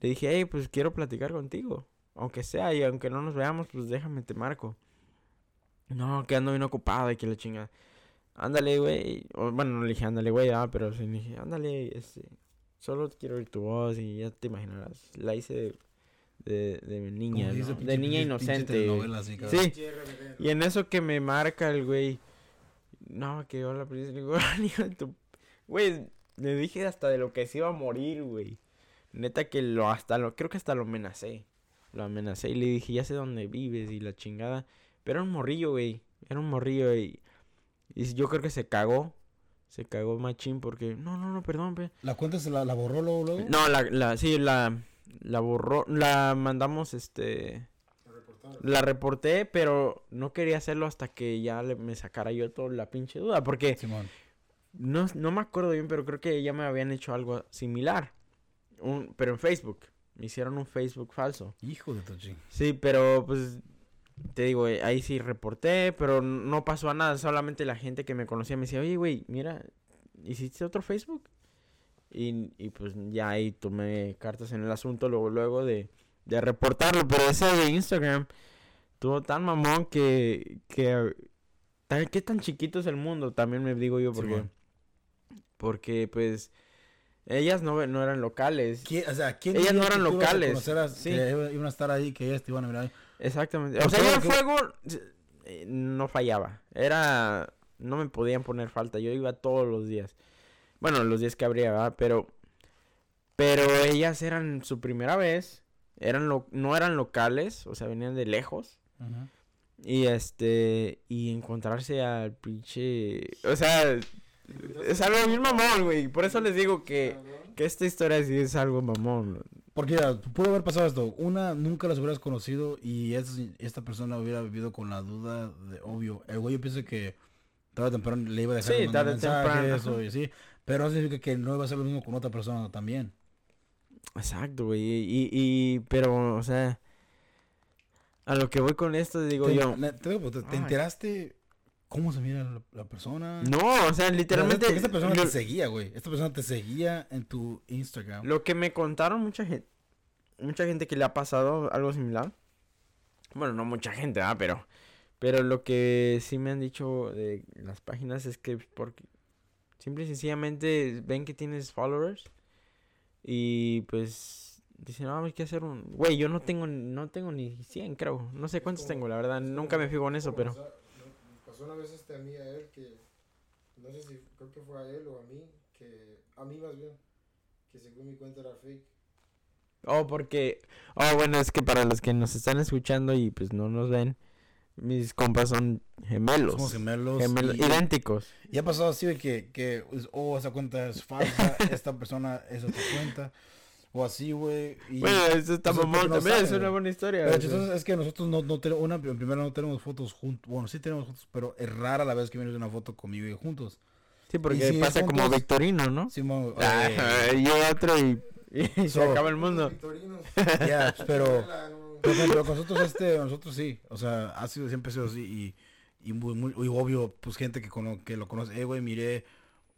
[SPEAKER 2] le dije, hey, pues quiero platicar contigo. Aunque sea, y aunque no nos veamos, pues déjame, te marco. No, que ando bien ocupado y que la chinga. Ándale, güey. Bueno, no le dije, ándale, güey, ah, pero sí le dije, ándale, este, solo quiero oír tu voz y ya te imaginarás. La hice de, de, de niña, De niña inocente.
[SPEAKER 1] así.
[SPEAKER 2] Sí, y en eso que me marca el güey. No, que hola, princesa. Le digo, "Hola, hijo de tu-". Güey, le dije hasta de lo que se iba a morir, güey. Neta que lo hasta lo, creo que hasta lo amenacé. Lo amenacé y le dije, ya sé dónde vives y la chingada. Pero era un morrillo, güey. Era un morrillo y, y yo creo que se cagó. Se cagó machín porque, no, no, no, perdón, pe.
[SPEAKER 1] ¿La cuenta se la, la borró luego? luego?
[SPEAKER 2] No, la, la, sí, la, la borró, la mandamos, este, la reporté, pero no quería hacerlo hasta que ya le- me sacara yo toda la pinche duda. Porque
[SPEAKER 1] Simón.
[SPEAKER 2] no, no me acuerdo bien, pero creo que ya me habían hecho algo similar. Un, pero en Facebook. Me hicieron un Facebook falso.
[SPEAKER 1] Hijo de tu ching.
[SPEAKER 2] Sí, pero pues te digo, eh, ahí sí reporté, pero no pasó a nada. Solamente la gente que me conocía me decía, oye, güey, mira, ¿hiciste otro Facebook? Y, y pues ya ahí tomé cartas en el asunto luego, luego de, de reportarlo. Pero ese de Instagram tuvo tan mamón que, que ¿qué tan chiquito es el mundo? También me digo yo porque, porque pues ellas no, no eran locales.
[SPEAKER 1] ¿Quién- o sea, ¿quién
[SPEAKER 2] Ellas no eran
[SPEAKER 1] que tú ibas a
[SPEAKER 2] locales.
[SPEAKER 1] conocer a-
[SPEAKER 2] Sí.
[SPEAKER 1] que iban a estar ahí, que ellas te iban a mirar ahí?
[SPEAKER 2] Exactamente. O sea, yo el
[SPEAKER 1] que-
[SPEAKER 2] fuego eh, no fallaba. Era. No me podían poner falta. Yo iba todos los días. Bueno, los días que habría, ¿verdad? Pero. Pero ellas eran su primera vez. Eran lo, no eran locales. O sea, venían de lejos. Y este. Y encontrarse al pinche. O sea. Es algo bien mamón, güey. Por eso les digo que. Que esta historia sí es algo mamón.
[SPEAKER 1] Porque mira, pudo haber pasado esto. Una, nunca las hubieras conocido y es- esta persona hubiera vivido con la duda de, obvio, el güey yo pienso que tarde o temprano le iba a dejar
[SPEAKER 2] Sí,
[SPEAKER 1] de mandar
[SPEAKER 2] tarde o temprano,
[SPEAKER 1] mensajes o así. Pero no significa que no iba a ser lo mismo con otra persona también.
[SPEAKER 2] Exacto, güey. Y, y, pero, o sea, a lo que voy con esto, digo
[SPEAKER 1] ¿Te,
[SPEAKER 2] yo.
[SPEAKER 1] te, digo, ¿te- te
[SPEAKER 2] Ay.
[SPEAKER 1] enteraste cómo se mira la, la persona?
[SPEAKER 2] No, o sea, literalmente.
[SPEAKER 1] Porque esta persona
[SPEAKER 2] lo,
[SPEAKER 1] te seguía, güey. Esta persona te seguía en tu Instagram.
[SPEAKER 2] lo que me contaron mucha gente, mucha gente que le ha pasado algo similar. Bueno, no mucha gente, ah, pero. Pero lo que sí me han dicho de las páginas es que porque simple y sencillamente ven que tienes followers y pues dicen, ah, hay que hacer un... Güey, yo no tengo, no tengo ni 100, creo. No sé cuántos tengo, la verdad. Nunca me fijo en eso, pero...
[SPEAKER 3] pasó- una vez este a mí a él que no sé si creo que fue a él o a mí que a mí más bien que según mi cuenta era fake
[SPEAKER 2] Oh, porque... Oh, bueno, es que para los que nos están escuchando y pues no nos ven, mis compas son gemelos.
[SPEAKER 1] Somos gemelos.
[SPEAKER 2] Gemelos,
[SPEAKER 1] y,
[SPEAKER 2] idénticos.
[SPEAKER 1] y ha pasado así de que, que pues, oh, esa cuenta es falsa, esta persona es otra cuenta. O así, güey. y-
[SPEAKER 2] Bueno, eso está
[SPEAKER 1] eso es
[SPEAKER 2] mamón
[SPEAKER 1] porque no
[SPEAKER 2] también, es una buena historia.
[SPEAKER 1] Pero entonces es que nosotros no, no tenemos, una, en primero no tenemos fotos juntos, bueno, sí tenemos fotos, pero es rara la vez que vienes una foto conmigo y juntos.
[SPEAKER 2] Sí, porque
[SPEAKER 1] si
[SPEAKER 2] pasa como Victorino, ¿no?
[SPEAKER 1] Simón,
[SPEAKER 2] Ah,
[SPEAKER 1] eh,
[SPEAKER 2] yo otro y, y se acaba el mundo.
[SPEAKER 1] Ya,
[SPEAKER 3] no-
[SPEAKER 1] pero, pero con nosotros este, nosotros sí, o sea, ha sido, siempre ha sido así y, y muy, muy, y obvio, pues gente que, cono, que lo conoce, eh, güey, miré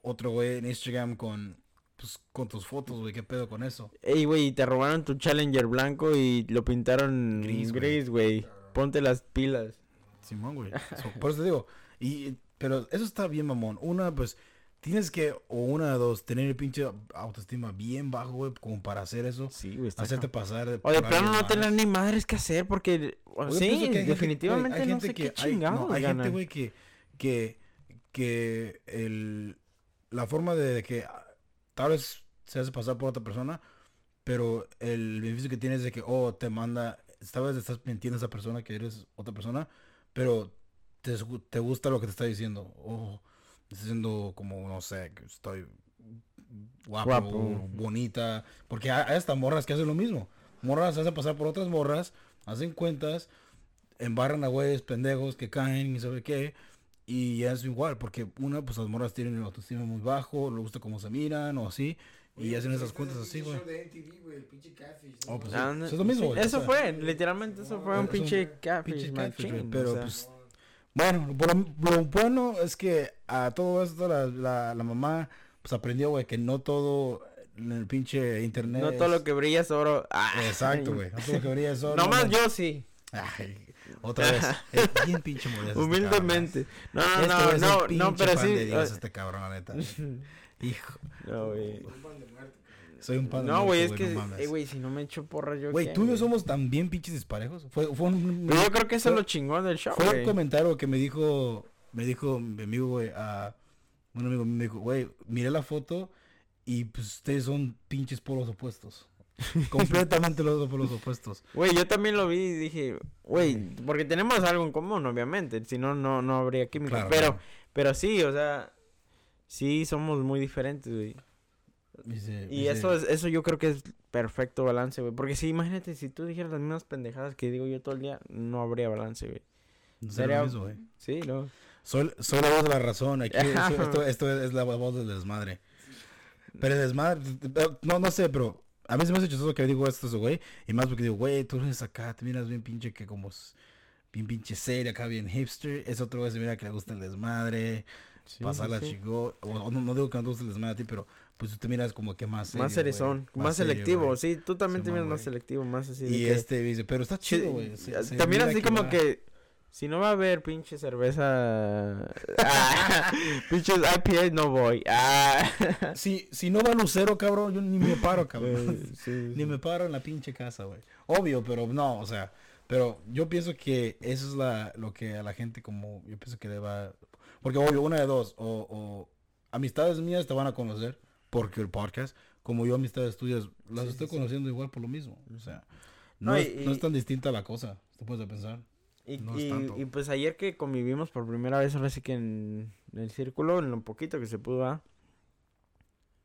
[SPEAKER 1] otro güey en Instagram con, pues, con tus fotos, güey, qué pedo con eso.
[SPEAKER 2] Ey, güey, te robaron tu Challenger blanco y lo pintaron
[SPEAKER 1] Gris, güey.
[SPEAKER 2] Ponte las pilas.
[SPEAKER 1] Simón, güey. So, por eso te digo. Y, pero eso está bien, mamón. Una, pues, tienes que, o una de dos, tener el pinche autoestima bien bajo, güey, como para hacer eso.
[SPEAKER 2] Sí, güey,
[SPEAKER 1] Hacerte pasar
[SPEAKER 2] O de plano no tener ni madres que hacer porque... o- sí,
[SPEAKER 1] que hay gente-
[SPEAKER 2] definitivamente no
[SPEAKER 1] gente
[SPEAKER 2] sé
[SPEAKER 1] que
[SPEAKER 2] qué
[SPEAKER 1] hay- no, hay gente, güey, que, que, que el, la forma de que tal vez se hace pasar por otra persona, pero el beneficio que tienes de que, oh, te manda, esta vez estás mintiendo a esa persona que eres otra persona, pero te, te gusta lo que te está diciendo. Oh, está diciendo como, no sé, que estoy guapo,
[SPEAKER 2] Guapo.
[SPEAKER 1] bonita. Porque hay, hasta morras que hacen lo mismo. Morras se hacen pasar por otras morras, hacen cuentas, embarran a güeyes pendejos que caen y sabe qué. Y es igual, porque una, pues las morras tienen el autoestima muy bajo, le gusta cómo se miran o así. Y
[SPEAKER 3] Oye,
[SPEAKER 1] hacen
[SPEAKER 3] pues,
[SPEAKER 1] esas cuentas
[SPEAKER 3] el
[SPEAKER 1] así,
[SPEAKER 3] pinche
[SPEAKER 1] güey. Oh, pues.
[SPEAKER 2] Ah, no,
[SPEAKER 1] Eso es lo mismo, o
[SPEAKER 2] Eso
[SPEAKER 1] sea,
[SPEAKER 2] fue, literalmente eso fue un pinche catfish,
[SPEAKER 1] catfish, pero,
[SPEAKER 2] o sea.
[SPEAKER 1] pues, Bueno, lo, lo bueno es que a todo esto la, la, la mamá pues aprendió, güey, que no todo en el pinche internet.
[SPEAKER 2] No todo
[SPEAKER 1] es-
[SPEAKER 2] lo que brilla es oro. Ah,
[SPEAKER 1] Exacto, güey. No todo lo que brilla es oro.
[SPEAKER 2] No más
[SPEAKER 1] no.
[SPEAKER 2] yo sí.
[SPEAKER 1] Ay, otra vez. Es bien pinche modesto. este
[SPEAKER 2] Humildemente. No,
[SPEAKER 1] cabrón.
[SPEAKER 2] no,
[SPEAKER 1] Este
[SPEAKER 2] no, no, pero
[SPEAKER 1] pan
[SPEAKER 2] sí.
[SPEAKER 1] de Dios, este cabrón, la neta. Hijo,
[SPEAKER 2] No, güey.
[SPEAKER 3] Un pan de muerte, cabrón.
[SPEAKER 1] soy un pan de
[SPEAKER 2] No, güey, es que,
[SPEAKER 1] no
[SPEAKER 2] eh, si no me echo porra yo.
[SPEAKER 1] Güey, tú y yo somos también pinches disparejos. Fue, fue un,
[SPEAKER 2] Pero yo creo que eso es lo chingón del show,
[SPEAKER 1] Fue un comentario que me dijo, me dijo mi amigo, güey, a un amigo me dijo, güey, miré la foto y pues ustedes son pinches polos opuestos. Completamente los polos opuestos.
[SPEAKER 2] Güey, yo también lo vi y dije, güey, porque tenemos algo en común, obviamente. Si no, no, no habría química.
[SPEAKER 1] Claro,
[SPEAKER 2] pero,
[SPEAKER 1] claro.
[SPEAKER 2] pero sí, o sea, sí somos muy diferentes, güey.
[SPEAKER 1] Dice-
[SPEAKER 2] Y
[SPEAKER 1] dice,
[SPEAKER 2] eso es, eso yo creo que es perfecto balance, güey. Porque si imagínate, si tú dijeras las mismas pendejadas que digo yo todo el día, no habría balance, güey.
[SPEAKER 1] no
[SPEAKER 2] sería-
[SPEAKER 1] mismo, güey.
[SPEAKER 2] Sí, no.
[SPEAKER 1] Soy, soy la voz de la razón. Aquí, esto, esto, esto es la voz del desmadre. Pero el desmadre, no, no sé, pero a se me hace chistoso que digo esto, güey. Y más porque digo, güey, tú eres acá, te miras bien pinche que como bien pinche serio, acá bien hipster. Es otro güey se mira que le gusta el desmadre,
[SPEAKER 2] Sí,
[SPEAKER 1] pasarla
[SPEAKER 2] sí,
[SPEAKER 1] chico. O, no, no digo que no te guste el desmadre a ti, pero pues tú te miras como que más serio,
[SPEAKER 2] Más cerezón, más,
[SPEAKER 1] serio,
[SPEAKER 2] selectivo. Sí, tú también te miras más selectivo, más así. de
[SPEAKER 1] Y
[SPEAKER 2] que-
[SPEAKER 1] este dice, pero está chido, güey.
[SPEAKER 2] También así como
[SPEAKER 1] va-
[SPEAKER 2] que si no va a haber pinche cerveza, ah, pinches IPA no voy. Ah.
[SPEAKER 1] Si, si no va Lucero, cabrón, yo ni me paro, cabrón.
[SPEAKER 2] Sí,
[SPEAKER 1] Ni me paro en la pinche casa, güey. Obvio, pero no, o sea, pero yo pienso que eso es la, lo que a la gente como, yo pienso que le va, porque obvio, una de dos, o, o amistades mías te van a conocer porque el podcast, como yo amistades tuyas, las
[SPEAKER 3] Sí,
[SPEAKER 1] estoy
[SPEAKER 3] sí, sí.
[SPEAKER 1] conociendo igual por lo mismo, o sea, no,
[SPEAKER 2] No,
[SPEAKER 1] es, no es tan distinta la cosa, te puedes pensar.
[SPEAKER 2] Y,
[SPEAKER 1] No es
[SPEAKER 2] y-
[SPEAKER 1] tanto.
[SPEAKER 2] y pues ayer que convivimos por primera vez, ahora sí que en, el círculo, en lo poquito que se pudo, ¿ah?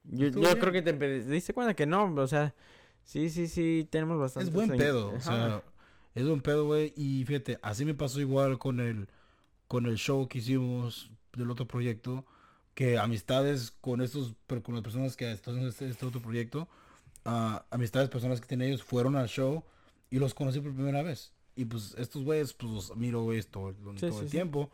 [SPEAKER 2] Yo, creo que te pe- diste cuenta que no, o sea, sí, sí, sí, tenemos bastante.
[SPEAKER 1] Es buen pedo, o sea, es buen pedo, güey. Y fíjate, así me pasó igual con el, con el show que hicimos del otro proyecto, que amistades con estos, pero con las personas que están en este, este otro proyecto, ah, amistades, personas que tienen ellos, fueron al show y los conocí por primera vez. Y pues estos güeyes, pues los miro, güey, todo, todo
[SPEAKER 2] Sí,
[SPEAKER 1] el
[SPEAKER 2] sí, sí.
[SPEAKER 1] tiempo.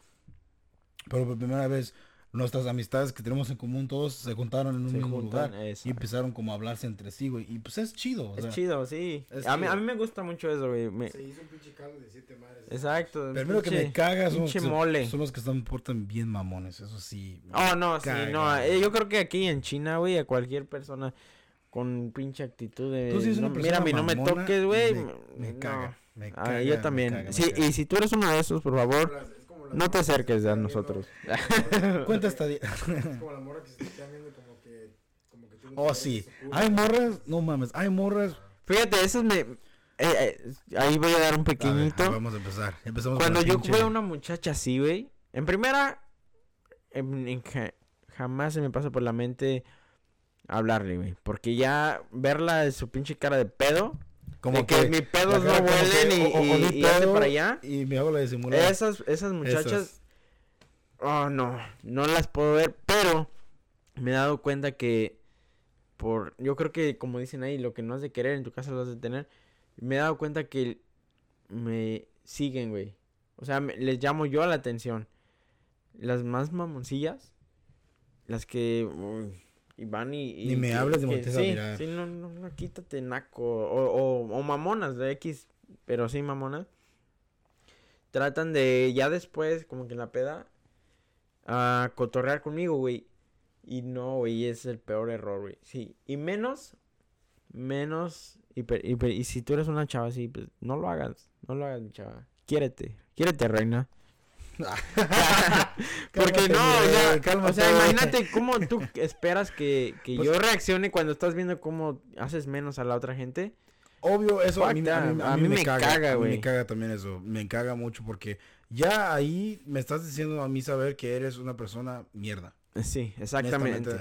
[SPEAKER 1] Pero por primera vez, nuestras amistades que tenemos en común todos se juntaron en un
[SPEAKER 2] Se
[SPEAKER 1] mismo
[SPEAKER 2] juntan,
[SPEAKER 1] lugar.
[SPEAKER 2] exacto.
[SPEAKER 1] Y empezaron como a hablarse entre sí, güey. Y pues es chido. o
[SPEAKER 2] Es
[SPEAKER 1] sea,
[SPEAKER 2] chido, sí.
[SPEAKER 1] es
[SPEAKER 2] A mí, a
[SPEAKER 1] chido.
[SPEAKER 2] mí me gusta mucho eso, güey. me-
[SPEAKER 3] Se hizo un pinche caldo de siete mares.
[SPEAKER 2] Exacto.
[SPEAKER 1] Primero que me
[SPEAKER 2] pinche-
[SPEAKER 1] cagas son, los
[SPEAKER 2] pinche
[SPEAKER 1] que-
[SPEAKER 2] mole.
[SPEAKER 1] son los que están portan bien mamones, eso sí.
[SPEAKER 2] Oh, no, sí,
[SPEAKER 1] caga,
[SPEAKER 2] no.
[SPEAKER 1] güey.
[SPEAKER 2] eh, yo creo que aquí en China, güey, a cualquier persona con pinche actitud de...
[SPEAKER 1] Tú sí eres una
[SPEAKER 2] no,
[SPEAKER 1] persona
[SPEAKER 2] mira, a mí no me toques, güey.
[SPEAKER 1] Me,
[SPEAKER 2] no.
[SPEAKER 1] Me caga.
[SPEAKER 2] Ah, yo
[SPEAKER 1] me
[SPEAKER 2] también.
[SPEAKER 1] caga, me
[SPEAKER 2] sí,
[SPEAKER 1] caga.
[SPEAKER 2] y si tú eres uno de esos, por favor, no te acerques a nosotros.
[SPEAKER 1] Cuenta esta
[SPEAKER 3] como la morra que se está viendo como que. Como que tú no
[SPEAKER 1] Oh, sí. Hay morras, no mames, hay morras.
[SPEAKER 2] Fíjate, eso me... eh, eh, ahí voy a dar un
[SPEAKER 1] A ver,
[SPEAKER 2] pequeñito.
[SPEAKER 1] vamos a empezar. Empezamos
[SPEAKER 2] Cuando yo
[SPEAKER 1] pinche-
[SPEAKER 2] veo una muchacha así, güey. En primera, en- en ja- jamás se me pasa por la mente hablarle, güey. Porque ya verla de su pinche cara de pedo.
[SPEAKER 1] Como
[SPEAKER 2] de que, mis pedos no huelen
[SPEAKER 1] que,
[SPEAKER 2] y,
[SPEAKER 1] o-
[SPEAKER 2] y- hace para allá.
[SPEAKER 1] Y me hago la disimulada.
[SPEAKER 2] Esas, esas muchachas.
[SPEAKER 1] Esas.
[SPEAKER 2] Oh, no. No las puedo ver. Pero me he dado cuenta que. Por. Yo creo que, como dicen ahí, lo que no has de querer en tu casa lo has de tener. Me he dado cuenta que me siguen, güey. O sea, me- les llamo yo a la atención. Las más mamoncillas. Las que. uy, y van y. y
[SPEAKER 1] Ni me hables de
[SPEAKER 2] que-
[SPEAKER 1] volteas a
[SPEAKER 2] sí. Sí, no, no, no, quítate, naco. O, o, o mamonas de X. Pero sí, mamonas. Tratan de ya después, como que en la peda, a cotorrear conmigo, güey. Y no, güey, es el peor error, güey. Sí, y menos, menos, y, y, y si tú eres una chava así, pues no lo hagas, no lo hagas, mi chava. Quiérete, quiérete, reina. Porque no, o
[SPEAKER 1] güey,
[SPEAKER 2] sea, o sea, imagínate cómo tú esperas que, que
[SPEAKER 1] Pues-
[SPEAKER 2] yo reaccione cuando estás viendo cómo haces menos a la otra gente.
[SPEAKER 1] Obvio, eso a mí,
[SPEAKER 2] that.
[SPEAKER 1] a mí- a
[SPEAKER 2] A
[SPEAKER 1] mí
[SPEAKER 2] mí
[SPEAKER 1] me
[SPEAKER 2] me
[SPEAKER 1] caga,
[SPEAKER 2] güey.
[SPEAKER 1] me caga también eso, me caga mucho porque ya ahí me estás diciendo a mí saber que eres una persona mierda.
[SPEAKER 2] Sí, exactamente.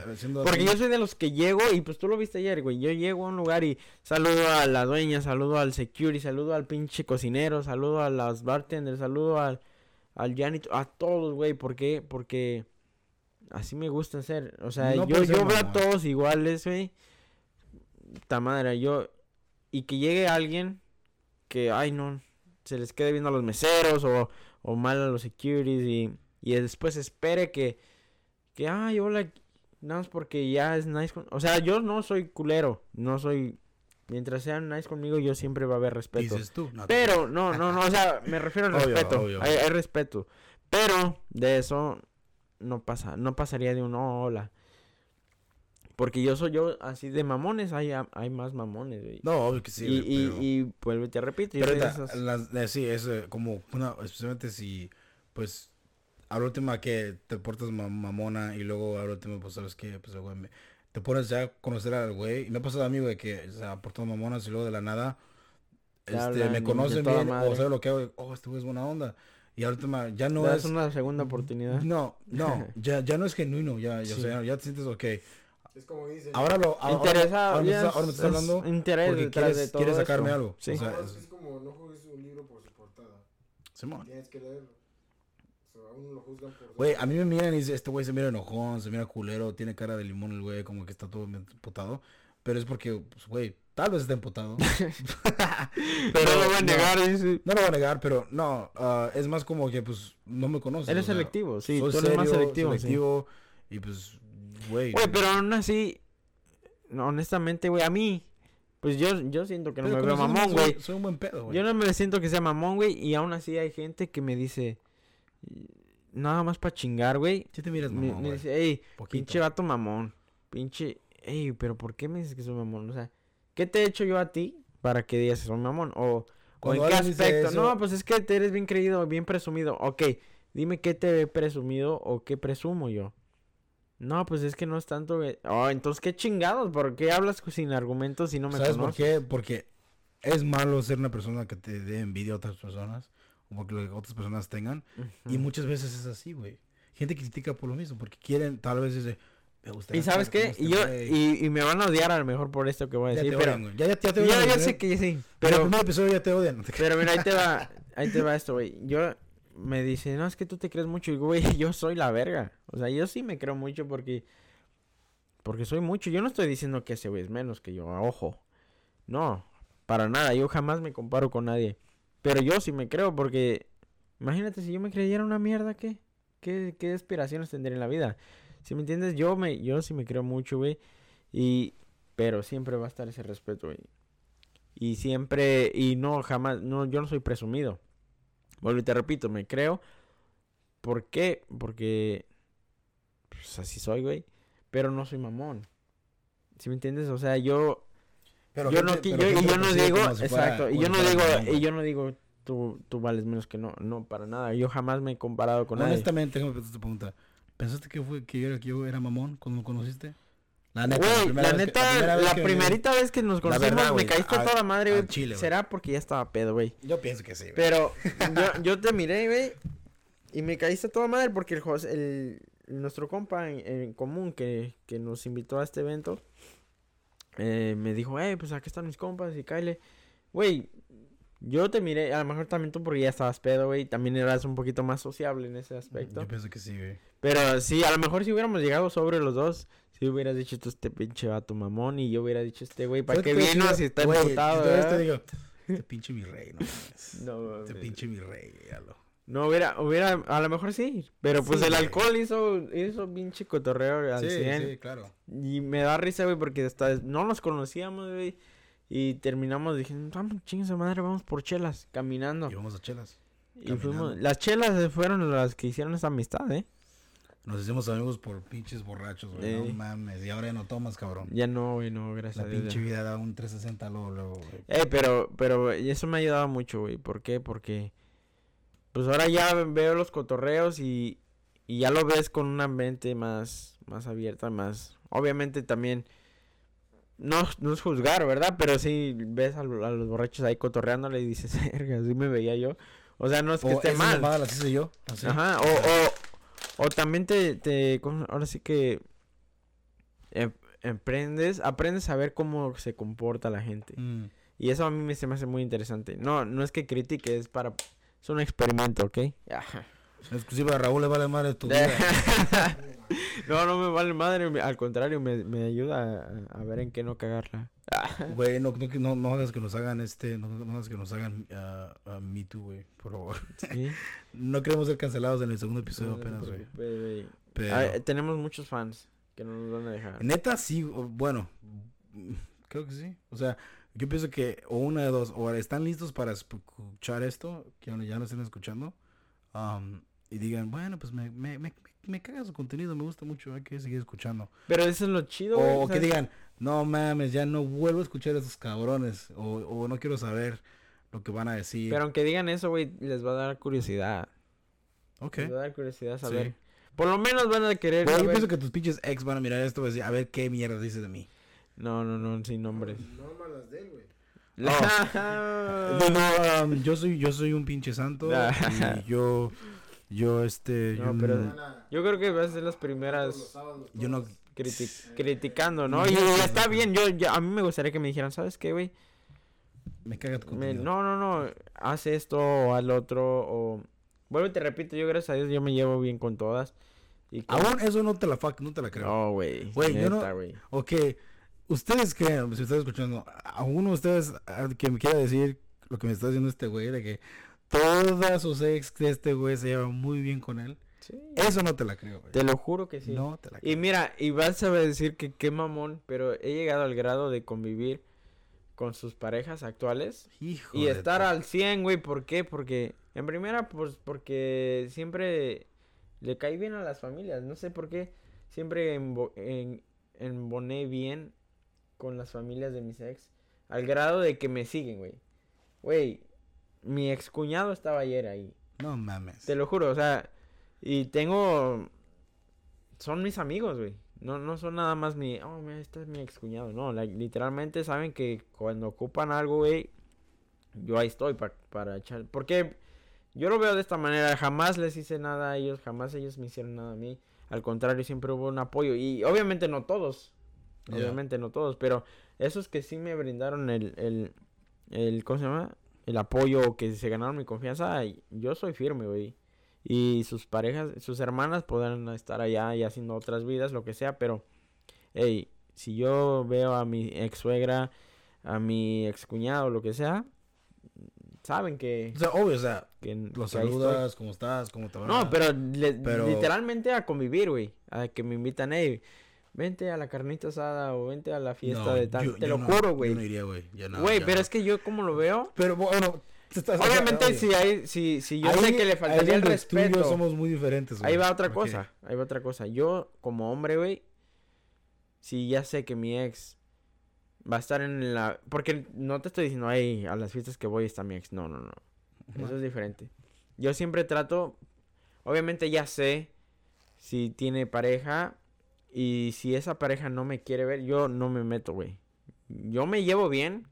[SPEAKER 2] Porque yo soy de los que llego y pues tú lo viste ayer, güey. Yo llego a un lugar y saludo a la dueña, saludo al security, saludo al pinche cocinero, saludo a las bartenders, saludo al, al janitor, a todos, güey. ¿Por qué? Porque así me gusta ser. O sea,
[SPEAKER 1] No
[SPEAKER 2] yo, yo veo a todos iguales, güey. Ta madre, yo. Y que llegue alguien que, ay, no, se les quede viendo a los meseros o, o mal a los securities y, y después espere que, que, ay, hola, nada más porque ya es nice con... O sea, yo no soy culero, no soy... Mientras sean nice conmigo, yo siempre va a haber respeto.
[SPEAKER 1] dices tú. No,
[SPEAKER 2] Pero, no, no, no, o sea, me refiero al
[SPEAKER 1] Obvio,
[SPEAKER 2] respeto.
[SPEAKER 1] obvio.
[SPEAKER 2] Hay, hay respeto. Pero de eso no pasa, no pasaría de un "Oh, hola. Porque yo soy yo así de mamones, hay, hay más mamones, güey.
[SPEAKER 1] No, obvio que sí.
[SPEAKER 2] y, y,
[SPEAKER 1] pero-
[SPEAKER 2] y vuelve, te repito,
[SPEAKER 1] Pero las- eh, sí, es eh, como una, especialmente si, pues, a la última que te portas ma- mamona y luego a la última, pues, ¿sabes qué? Pues, güey, me- te pones ya a conocer al güey. Y me ha pasado a mí, güey, que se ha portado mamonas y luego de la nada,
[SPEAKER 2] Te
[SPEAKER 1] este, me conocen bien
[SPEAKER 2] madre.
[SPEAKER 1] o sabe lo que hago. Oh, este güey es buena onda. Y a la última, ya no es...
[SPEAKER 2] una segunda oportunidad.
[SPEAKER 1] No, no, ya, ya no es genuino, ya, ya, o
[SPEAKER 2] Sí.
[SPEAKER 1] sea, ya te sientes ok.
[SPEAKER 3] Es como dicen.
[SPEAKER 1] Ahora lo, ahora,
[SPEAKER 2] Interesa,
[SPEAKER 1] ahora, estás- ahora me
[SPEAKER 2] es-
[SPEAKER 1] estás hablando
[SPEAKER 2] es interés
[SPEAKER 1] porque quieres,
[SPEAKER 2] de todo
[SPEAKER 1] quieres sacarme
[SPEAKER 2] eso.
[SPEAKER 1] algo.
[SPEAKER 2] Sí.
[SPEAKER 1] O sea,
[SPEAKER 3] es,
[SPEAKER 1] es-
[SPEAKER 3] como no juzgues un libro por su portada.
[SPEAKER 1] Simón.
[SPEAKER 3] Tienes que leerlo. O sea, a uno lo juzgan por.
[SPEAKER 1] Güey, a mí me miran y dicen, este güey se mira enojón, se mira culero, tiene cara de limón el güey, como que está todo emputado. Pero es porque, pues, güey, tal vez está emputado.
[SPEAKER 2] Pero no lo voy a
[SPEAKER 1] no.
[SPEAKER 2] negar, dice.
[SPEAKER 1] No lo voy a negar, pero no, ah, es más como que, pues, no me conoces.
[SPEAKER 2] Eres
[SPEAKER 1] o sea,
[SPEAKER 2] selectivo, sí,
[SPEAKER 1] soy
[SPEAKER 2] tú eres más
[SPEAKER 1] serio,
[SPEAKER 2] selectivo, sí.
[SPEAKER 1] selectivo, y pues, güey.
[SPEAKER 2] Güey, pero aún así, no, honestamente, güey, a mí, pues yo, yo siento que no
[SPEAKER 1] pero
[SPEAKER 2] me veo mamón,
[SPEAKER 1] soy-
[SPEAKER 2] güey.
[SPEAKER 1] Soy un buen pedo, güey.
[SPEAKER 2] Yo no me siento que sea mamón, güey, y aún así hay gente que me dice, nada más para chingar, güey.
[SPEAKER 1] Sí te miras mamón,
[SPEAKER 2] me dice, ey,
[SPEAKER 1] Poquito.
[SPEAKER 2] pinche vato mamón, pinche, ey, pero ¿por qué me dices que soy mamón? O sea, ¿qué te he hecho yo a ti para que digas que soy mamón? O, en qué aspecto.
[SPEAKER 1] eso-
[SPEAKER 2] No, pues es que te eres bien creído, bien presumido. Ok, dime qué te he presumido o qué presumo yo. No, pues es que no es tanto. Oh, entonces qué chingados, ¿por qué hablas sin argumentos si no me
[SPEAKER 1] ¿Sabes por qué? Porque es malo ser una persona que te dé envidia a otras personas, o porque lo que otras personas tengan. Y muchas veces es así, güey. Gente critica por lo mismo, porque quieren, tal vez dice, me gustaría
[SPEAKER 2] ¿Y sabes
[SPEAKER 1] como
[SPEAKER 2] qué?
[SPEAKER 1] este
[SPEAKER 2] Y, yo,
[SPEAKER 1] güey".
[SPEAKER 2] y, y me van a odiar a lo mejor por esto que voy a
[SPEAKER 1] ya
[SPEAKER 2] decir,
[SPEAKER 1] te
[SPEAKER 2] pero...
[SPEAKER 1] odian. Ya, ya, ya te odian.
[SPEAKER 2] ya sé que sí,
[SPEAKER 1] En el
[SPEAKER 2] pero...
[SPEAKER 1] primer episodio ya te odian.
[SPEAKER 2] Pero mira, ahí te va, ahí te va esto, güey. Yo me dice, no, es que tú te crees mucho. Y güey, yo soy la verga. O sea, yo sí me creo mucho porque... Porque soy mucho. Yo no estoy diciendo que ese güey es menos que yo, ojo. No, para nada. Yo jamás me comparo con nadie. Pero yo sí me creo porque... Imagínate si yo me creyera una mierda, ¿qué? ¿Qué, qué aspiraciones tendría en la vida? Si me entiendes, yo me, yo sí me creo mucho, güey. Y... Pero siempre va a estar ese respeto, güey. Y siempre, y no, jamás, no, yo no soy presumido. Vuelvo y te repito, me creo. ¿Por qué? Porque, pues así soy, güey. Pero no soy mamón. ¿Sí me entiendes? O sea, yo,
[SPEAKER 1] Pero
[SPEAKER 2] yo no,
[SPEAKER 1] gente- pero
[SPEAKER 2] yo, yo digo,
[SPEAKER 1] si
[SPEAKER 2] exacto, y yo no digo, y yo no digo, tú, tú vales menos que no, no, para nada. Yo jamás me he comparado con nadie.
[SPEAKER 1] Honestamente, déjame hacerte esta pregunta. ¿Pensaste que, fue, que, yo, era, que yo era mamón cuando me conociste? La neta,
[SPEAKER 2] la
[SPEAKER 1] vez que- vez
[SPEAKER 2] la
[SPEAKER 1] que me-
[SPEAKER 2] primerita vez que nos
[SPEAKER 1] La
[SPEAKER 2] conocimos
[SPEAKER 1] verdad,
[SPEAKER 2] me caíste
[SPEAKER 1] al-
[SPEAKER 2] toda madre, güey.
[SPEAKER 1] chile.
[SPEAKER 2] Será porque ya estaba pedo, güey.
[SPEAKER 1] Yo pienso que sí, güey.
[SPEAKER 2] Pero yo, yo te miré, güey, y me caíste toda madre porque el, el nuestro compa en, en común que, que nos invitó a este evento eh, me dijo, eh, pues aquí están mis compas y Kyle. Güey, yo te miré, a lo mejor también tú porque ya estabas pedo, güey, también eras un poquito más sociable en ese aspecto.
[SPEAKER 1] Yo pienso que sí, güey.
[SPEAKER 2] Pero sí, a lo mejor si hubiéramos llegado sobre los dos, si hubieras dicho tú este pinche vato mamón y yo hubiera dicho este güey, ¿para
[SPEAKER 1] ¿Sabes
[SPEAKER 2] qué vino si está
[SPEAKER 1] si todavía te
[SPEAKER 2] verdad?
[SPEAKER 1] digo, este pinche mi rey, no.
[SPEAKER 2] No,
[SPEAKER 1] Este pinche mi rey, yalo.
[SPEAKER 2] No, hubiera, hubiera, a lo mejor sí, pero pues
[SPEAKER 1] Sí,
[SPEAKER 2] el
[SPEAKER 1] güey.
[SPEAKER 2] alcohol hizo, hizo pinche cotorreo al
[SPEAKER 1] Sí,
[SPEAKER 2] 100.
[SPEAKER 1] sí, claro.
[SPEAKER 2] Y me da risa, güey, porque hasta no nos conocíamos, güey. Y terminamos, dije, vamos, chingue su madre, vamos por chelas, caminando.
[SPEAKER 1] Y vamos a chelas.
[SPEAKER 2] y fuimos, las chelas fueron las que hicieron esa amistad, ¿eh?
[SPEAKER 1] Nos hicimos amigos por pinches borrachos, güey. No
[SPEAKER 2] Ey.
[SPEAKER 1] mames. Y ahora ya no tomas, cabrón.
[SPEAKER 2] Ya no, güey, no, gracias
[SPEAKER 1] La
[SPEAKER 2] a Dios.
[SPEAKER 1] pinche vida da un 360 luego, luego, güey.
[SPEAKER 2] Eh, pero, pero eso me ha ayudado mucho, güey. ¿Por qué? Porque, pues ahora ya veo los cotorreos y, y ya lo ves con una mente más, más abierta, más... Obviamente también, no, no es juzgar, ¿verdad? Pero sí ves a, lo- a los borrachos ahí cotorreándole y dices, verga, así me veía yo. O sea, no es que
[SPEAKER 1] O
[SPEAKER 2] esté mal.
[SPEAKER 1] las hice yo. así.
[SPEAKER 2] Ajá, o, o, o también te, ahora sí que em- emprendes, aprendes a ver cómo se comporta la gente.
[SPEAKER 1] Mm.
[SPEAKER 2] Y eso a mí me, se me hace muy interesante. No, no es que critique, es para, es un experimento, ¿ok? Ajá.
[SPEAKER 1] Exclusiva a Raúl le vale madre tu vida.
[SPEAKER 2] no, no me vale madre, al contrario, me, me ayuda a, a ver en qué no cagarla.
[SPEAKER 1] Güey, no, no, no, no hagas que nos hagan este, no, no hagas que nos hagan ah, ah, Me Too, güey, por favor.
[SPEAKER 2] Sí.
[SPEAKER 1] No queremos ser cancelados en el segundo episodio apenas, güey. Pero,
[SPEAKER 2] tenemos muchos fans que no nos van a dejar.
[SPEAKER 1] neta, sí, bueno, creo que sí. O sea, yo pienso que o una de dos, o están listos para escuchar esto, que ya no estén escuchando, um, y digan, bueno, pues me, me, me, me caga su contenido, me gusta mucho, hay que seguir escuchando.
[SPEAKER 2] Pero eso es lo chido, güey.
[SPEAKER 1] O, que digan, no mames, ya no vuelvo a escuchar a esos cabrones. O, o no quiero saber lo que van a decir.
[SPEAKER 2] Pero aunque digan eso, güey, les va a dar curiosidad.
[SPEAKER 1] ok.
[SPEAKER 2] Les va a dar curiosidad
[SPEAKER 1] Sí.
[SPEAKER 2] saber. Por lo menos van a querer
[SPEAKER 1] Güey, yo pienso que tus pinches ex van a mirar esto y decir, a ver qué mierda dice de mí.
[SPEAKER 2] No, no, no, sin nombres.
[SPEAKER 3] No malas de él, güey.
[SPEAKER 1] No, no, um, yo soy, yo soy un pinche santo. y yo, yo, este,
[SPEAKER 2] No,
[SPEAKER 1] yo,
[SPEAKER 2] pero-
[SPEAKER 1] no-
[SPEAKER 2] Yo creo que va a ser las primeras
[SPEAKER 3] sábados,
[SPEAKER 1] yo no,
[SPEAKER 2] criti- criticando, ¿no? Y está bien, yo, yo- a mí me gustaría que me dijeran, ¿sabes qué, güey?
[SPEAKER 1] me caga tu
[SPEAKER 2] Me- no, no, no, haz esto o lo otro o... Vuelvo y te repito, yo gracias a Dios yo me llevo bien con todas. Y con-
[SPEAKER 1] Aún eso no te la fuck, no te la creo.
[SPEAKER 2] No, güey.
[SPEAKER 1] Güey, yo no-. Ok, ustedes creen, si ustedes escuchando, a uno de ustedes que me quiera decir lo que me está diciendo este güey, de que todas sus ex de este güey se llevan muy bien con él.
[SPEAKER 2] Sí.
[SPEAKER 1] Eso no te la creo, güey.
[SPEAKER 2] Te lo juro que sí.
[SPEAKER 1] No te la creo.
[SPEAKER 2] Y mira, y vas a decir que qué mamón, pero he llegado al grado de convivir con sus parejas actuales
[SPEAKER 1] Hijo
[SPEAKER 2] y estar al 100, güey. ¿Por qué? Porque, en primera, pues porque siempre le caí bien a las familias. No sé por qué. Siempre embo- en- emboné bien con las familias de mis ex. Al grado de que me siguen, güey. Güey, mi ex cuñado estaba ayer ahí.
[SPEAKER 1] No mames.
[SPEAKER 2] Te lo juro, o sea, y tengo... Son mis amigos, güey. No, no son nada más mi... Oh, mira, este es mi excuñado. No, la- literalmente saben que cuando ocupan algo, güey, yo ahí estoy pa- para echar... Porque yo lo veo de esta manera. Jamás les hice nada a ellos, jamás ellos me hicieron nada a mí. Al contrario, siempre hubo un apoyo. Y obviamente no todos. Obviamente no todos, pero esos que sí me brindaron el, el, el, ¿cómo se llama? El apoyo, que se ganaron mi confianza, yo soy firme, güey. Y sus parejas, sus hermanas podrán estar allá y haciendo otras vidas, lo que sea, pero, hey, si yo veo a mi ex suegra, a mi ex cuñado, lo que sea, saben que,
[SPEAKER 1] O sea, obvio, o sea,
[SPEAKER 2] que
[SPEAKER 1] los
[SPEAKER 2] que
[SPEAKER 1] saludas, ¿cómo estás? ¿Cómo te va?
[SPEAKER 2] No, pero, le-
[SPEAKER 1] Pero-
[SPEAKER 2] literalmente a convivir, güey. A que me invitan, hey, vente a la carnita asada o vente a la fiesta
[SPEAKER 1] No,
[SPEAKER 2] de tal.
[SPEAKER 1] yo-
[SPEAKER 2] Te
[SPEAKER 1] yo
[SPEAKER 2] lo
[SPEAKER 1] no-
[SPEAKER 2] juro,
[SPEAKER 1] yo
[SPEAKER 2] güey.
[SPEAKER 1] no iría, güey.
[SPEAKER 2] Güey, pero es que yo como lo veo.
[SPEAKER 1] Pero bueno,
[SPEAKER 2] Obviamente si hay, si, si yo
[SPEAKER 1] ahí-
[SPEAKER 2] sé que le faltaría el
[SPEAKER 1] donde tú y yo
[SPEAKER 2] respeto.
[SPEAKER 1] somos muy diferentes, güey.
[SPEAKER 2] Ahí va otra cosa, ahí va otra cosa. Yo, como hombre, güey, si ya sé que mi ex va a estar en la... Porque no te estoy diciendo, ay, a las fiestas que voy está mi ex. No, no, no. Eso es diferente. Yo siempre trato... Obviamente ya sé si tiene pareja y si esa pareja no me quiere ver, yo no me meto, güey. Yo me llevo bien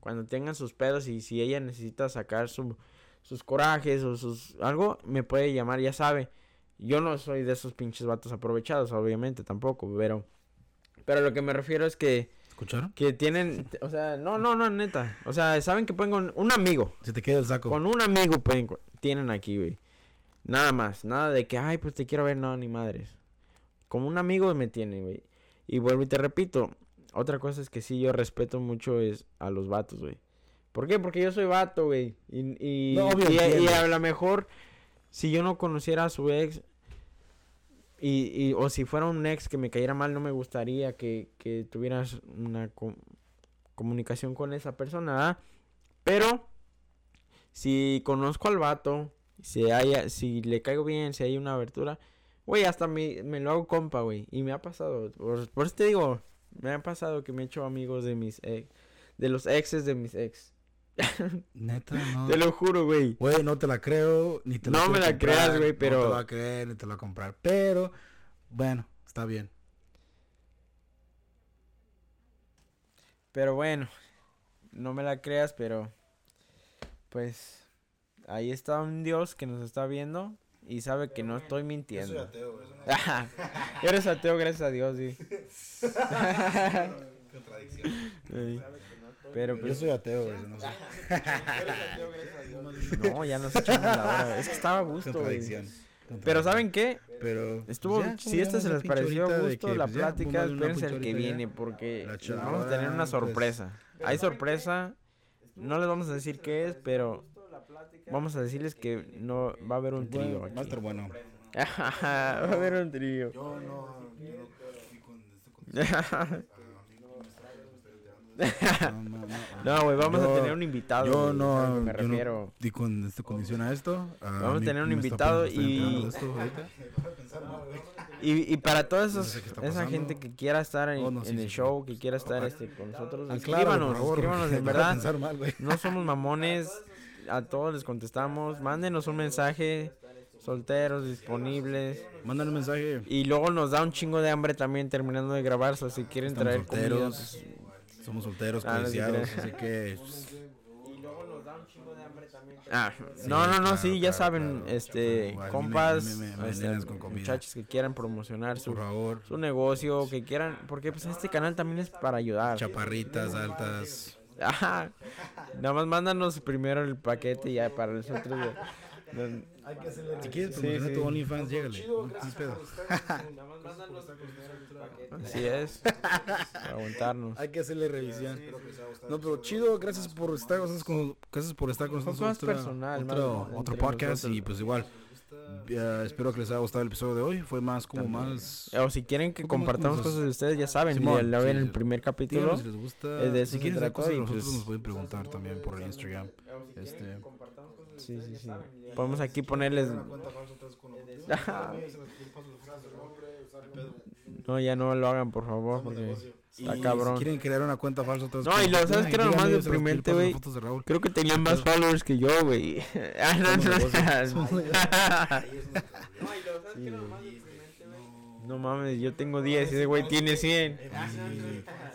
[SPEAKER 2] cuando tengan sus pedos y si ella necesita sacar su, sus corajes o sus algo, me puede llamar, ya sabe. Yo no soy de esos pinches vatos aprovechados, obviamente, tampoco, pero... Pero lo que me refiero es que,
[SPEAKER 1] ¿Escucharon?
[SPEAKER 2] que tienen, o sea, no, no, no, neta. O sea, saben que pueden con un amigo.
[SPEAKER 1] Se te queda el saco.
[SPEAKER 2] Con un amigo pueden, tienen aquí, güey. Nada más, nada de que, ay, pues te quiero ver, no, ni madres. Como un amigo me tiene, güey. Y vuelvo y te repito, otra cosa es que sí, yo respeto mucho es a los vatos, güey. ¿Por qué? Porque yo soy vato, güey. Y, y,
[SPEAKER 1] No, obvio,
[SPEAKER 2] y, a lo mejor, si yo no conociera a su ex, y, y, o si fuera un ex que me cayera mal, no me gustaría que, que tuvieras una co- comunicación con esa persona, ¿verdad? Pero, si conozco al vato, si, haya, si le caigo bien, si hay una abertura, Güey, hasta me, me lo hago compa, güey. Y me ha pasado. Por, por eso te digo, me ha pasado que me he hecho amigos de mis ex. De los exes de mis ex.
[SPEAKER 1] Neta, no.
[SPEAKER 2] Te lo juro, güey.
[SPEAKER 1] Güey, no te la creo, ni te la
[SPEAKER 2] No me la
[SPEAKER 1] comprar,
[SPEAKER 2] creas, güey,
[SPEAKER 1] No
[SPEAKER 2] pero-
[SPEAKER 1] te la voy a creer, ni te la voy a comprar. Pero, bueno, está bien.
[SPEAKER 2] Pero bueno, no me la creas, pero pues ahí está un Dios que nos está viendo y sabe que no estoy mintiendo.
[SPEAKER 1] ateo,
[SPEAKER 2] Eres ateo, gracias a Dios, sí. Sí. Pero
[SPEAKER 1] Yo
[SPEAKER 2] pues
[SPEAKER 1] soy ateo, güey. No, sé.
[SPEAKER 2] no, ya nos echamos la hora. Es que estaba a gusto, güey.
[SPEAKER 1] Contradicción.
[SPEAKER 2] Pero
[SPEAKER 1] Contradicción.
[SPEAKER 2] ¿saben qué?
[SPEAKER 1] Pero
[SPEAKER 2] Estuvo,
[SPEAKER 1] pues ya,
[SPEAKER 2] si este se les pareció a gusto la
[SPEAKER 1] pues,
[SPEAKER 2] plática, espérense el que viene porque vamos a tener una
[SPEAKER 1] pues.
[SPEAKER 2] sorpresa. Hay sorpresa, no les vamos a decir qué es, pero vamos a decirles que no va a haber un trío
[SPEAKER 1] Bueno, va a
[SPEAKER 2] aquí.
[SPEAKER 1] estar bueno.
[SPEAKER 2] va a haber un trío.
[SPEAKER 1] Yo no, no, no,
[SPEAKER 2] No, güey, vamos
[SPEAKER 1] Yo-
[SPEAKER 2] a tener un invitado.
[SPEAKER 1] yo no,
[SPEAKER 2] a me
[SPEAKER 1] yo no-
[SPEAKER 2] refiero.
[SPEAKER 1] di con esta condición a esto.
[SPEAKER 2] Vamos a tener un invitado y- Y, y para toda esos-
[SPEAKER 1] sé
[SPEAKER 2] esa gente que quiera estar en,
[SPEAKER 1] Oh, no, sí,
[SPEAKER 2] en
[SPEAKER 1] sí,
[SPEAKER 2] el
[SPEAKER 1] sí.
[SPEAKER 2] show, que quiera estar este, con nosotros,
[SPEAKER 1] Ah,
[SPEAKER 2] escríbanos,
[SPEAKER 1] favor,
[SPEAKER 2] escríbanos, en
[SPEAKER 1] no a
[SPEAKER 2] verdad.
[SPEAKER 1] pensar mal, güey.
[SPEAKER 2] No somos mamones, a todos les contestamos. Mándenos un mensaje, solteros, disponibles.
[SPEAKER 1] Mándale un mensaje.
[SPEAKER 2] Y luego nos da un chingo de hambre también terminando de grabar. So, si quieren
[SPEAKER 1] Estamos
[SPEAKER 2] traer comida,
[SPEAKER 1] solteros,
[SPEAKER 2] pues-
[SPEAKER 1] somos solteros,
[SPEAKER 2] Ah,
[SPEAKER 1] codiciados, así que pues,
[SPEAKER 2] Ah,
[SPEAKER 1] Sí,
[SPEAKER 2] no, no, no,
[SPEAKER 1] claro,
[SPEAKER 2] sí, ya
[SPEAKER 1] claro,
[SPEAKER 2] saben,
[SPEAKER 1] claro.
[SPEAKER 2] este,
[SPEAKER 1] Igual,
[SPEAKER 2] compas,
[SPEAKER 1] me- me- me
[SPEAKER 2] este,
[SPEAKER 1] con comida.
[SPEAKER 2] muchachos que quieran promocionar su, su negocio, que quieran, porque pues este canal también es para ayudar.
[SPEAKER 1] chaparritas, altas.
[SPEAKER 2] Ajá. Nada más mándanos primero el paquete y ya para nosotros.
[SPEAKER 1] Si quieres
[SPEAKER 2] Sí,
[SPEAKER 1] promocionar
[SPEAKER 2] sí.
[SPEAKER 1] tu OnlyFans, llégale. Sin pedo.
[SPEAKER 2] Así es. Para aguantarnos.
[SPEAKER 1] Hay que hacerle revisión. No, pero chido, gracias por estar, gracias, con- gracias por estar con
[SPEAKER 2] Poco
[SPEAKER 1] nosotros.
[SPEAKER 2] más
[SPEAKER 1] Otra-
[SPEAKER 2] personal,
[SPEAKER 1] otro,
[SPEAKER 2] más
[SPEAKER 1] otro
[SPEAKER 2] entre
[SPEAKER 1] podcast
[SPEAKER 2] nosotros.
[SPEAKER 1] y pues igual. Eh, espero que les haya gustado el episodio de hoy. Fue más como más.
[SPEAKER 2] O si quieren que compartamos cosas de ustedes, ya saben,
[SPEAKER 1] Simón,
[SPEAKER 2] ya lo ven en
[SPEAKER 1] sí.
[SPEAKER 2] el primer capítulo.
[SPEAKER 1] Si les gusta.
[SPEAKER 2] es de
[SPEAKER 1] si quieren
[SPEAKER 2] trató
[SPEAKER 1] cosas de
[SPEAKER 2] y,
[SPEAKER 1] nosotros,
[SPEAKER 2] pues-
[SPEAKER 1] nos pueden preguntar también por el Instagram. Este.
[SPEAKER 2] Sí, sí, sí. Podemos aquí ponerles. No, ya no lo hagan, por favor, porque está
[SPEAKER 1] Y
[SPEAKER 2] cabrón.
[SPEAKER 1] Si quieren crear una cuenta falsa,
[SPEAKER 2] No, y lo sabes que era lo más deprimente, güey.
[SPEAKER 1] de.
[SPEAKER 2] Creo que tenían más followers que yo, güey. Ah, no,
[SPEAKER 1] Somos
[SPEAKER 2] no.
[SPEAKER 1] negocios.
[SPEAKER 2] No mames, yo tengo 10 y ese güey tiene 100.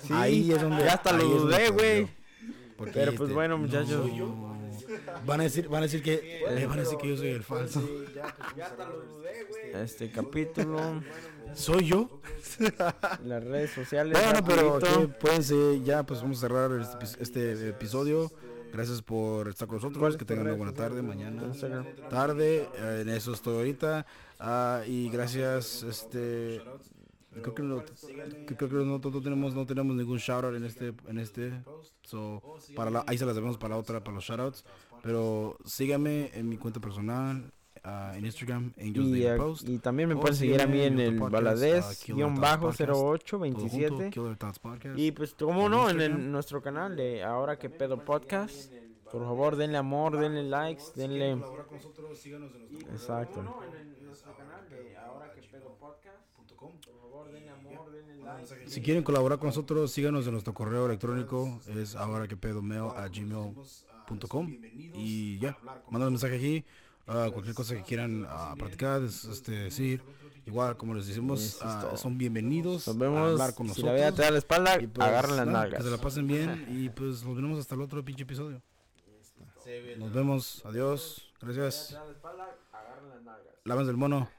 [SPEAKER 2] Sí,
[SPEAKER 1] Ahí es donde.
[SPEAKER 2] ya hasta lo dudé, güey. Pero, pues, bueno, muchachos.
[SPEAKER 1] "No". Van a decir, van a decir que, eh, van a decir que yo soy el falso.
[SPEAKER 2] Este capítulo,
[SPEAKER 1] ¿Soy yo?
[SPEAKER 2] las redes sociales.
[SPEAKER 1] Bueno, pero que pueden ser, ya pues vamos a cerrar este, epi- este episodio. Gracias por estar con nosotros. Que tengan una buena tarde, mañana. Tarde, eh, en eso estoy ahorita. Ah, y gracias, este. Creo que no, creo que no, no tenemos no tenemos ningún shoutout en este en este so para la, ahí se las debemos para la otra para los shoutouts pero síganme en mi cuenta personal en Instagram Angels
[SPEAKER 2] Y,
[SPEAKER 1] Daily Post.
[SPEAKER 2] y también me pueden seguir a mí en el
[SPEAKER 1] otro podcast,
[SPEAKER 2] Baladez,
[SPEAKER 1] ah, Killer
[SPEAKER 2] guion
[SPEAKER 1] Thoughts
[SPEAKER 2] bajo
[SPEAKER 1] Podcast,
[SPEAKER 2] 08
[SPEAKER 1] todo junto,
[SPEAKER 2] 27.
[SPEAKER 1] Killer Thoughts Podcast.
[SPEAKER 2] Y pues, como no, en el- nuestro canal de Ahora que Pedo Podcast. Por favor, denle amor, denle likes, denle. Exacto.
[SPEAKER 1] Si quieren colaborar con nosotros, síganos en nuestro correo electrónico, es ahora que pedo mail a gmail.com y ya, manden un mensaje aquí, ah, cualquier cosa que quieran ah, platicar, es- este, decir, igual como les decimos,
[SPEAKER 2] todo.
[SPEAKER 1] son bienvenidos
[SPEAKER 2] Nos
[SPEAKER 1] a
[SPEAKER 2] vemos.
[SPEAKER 1] hablar con
[SPEAKER 2] Si
[SPEAKER 1] nosotros.
[SPEAKER 2] la vida te da la espalda,
[SPEAKER 1] y pues,
[SPEAKER 2] agarren las nalgas.
[SPEAKER 1] Que se la pasen bien y pues nos vemos hasta el otro pinche episodio. Nos vemos, adiós, gracias. Lávense el mono.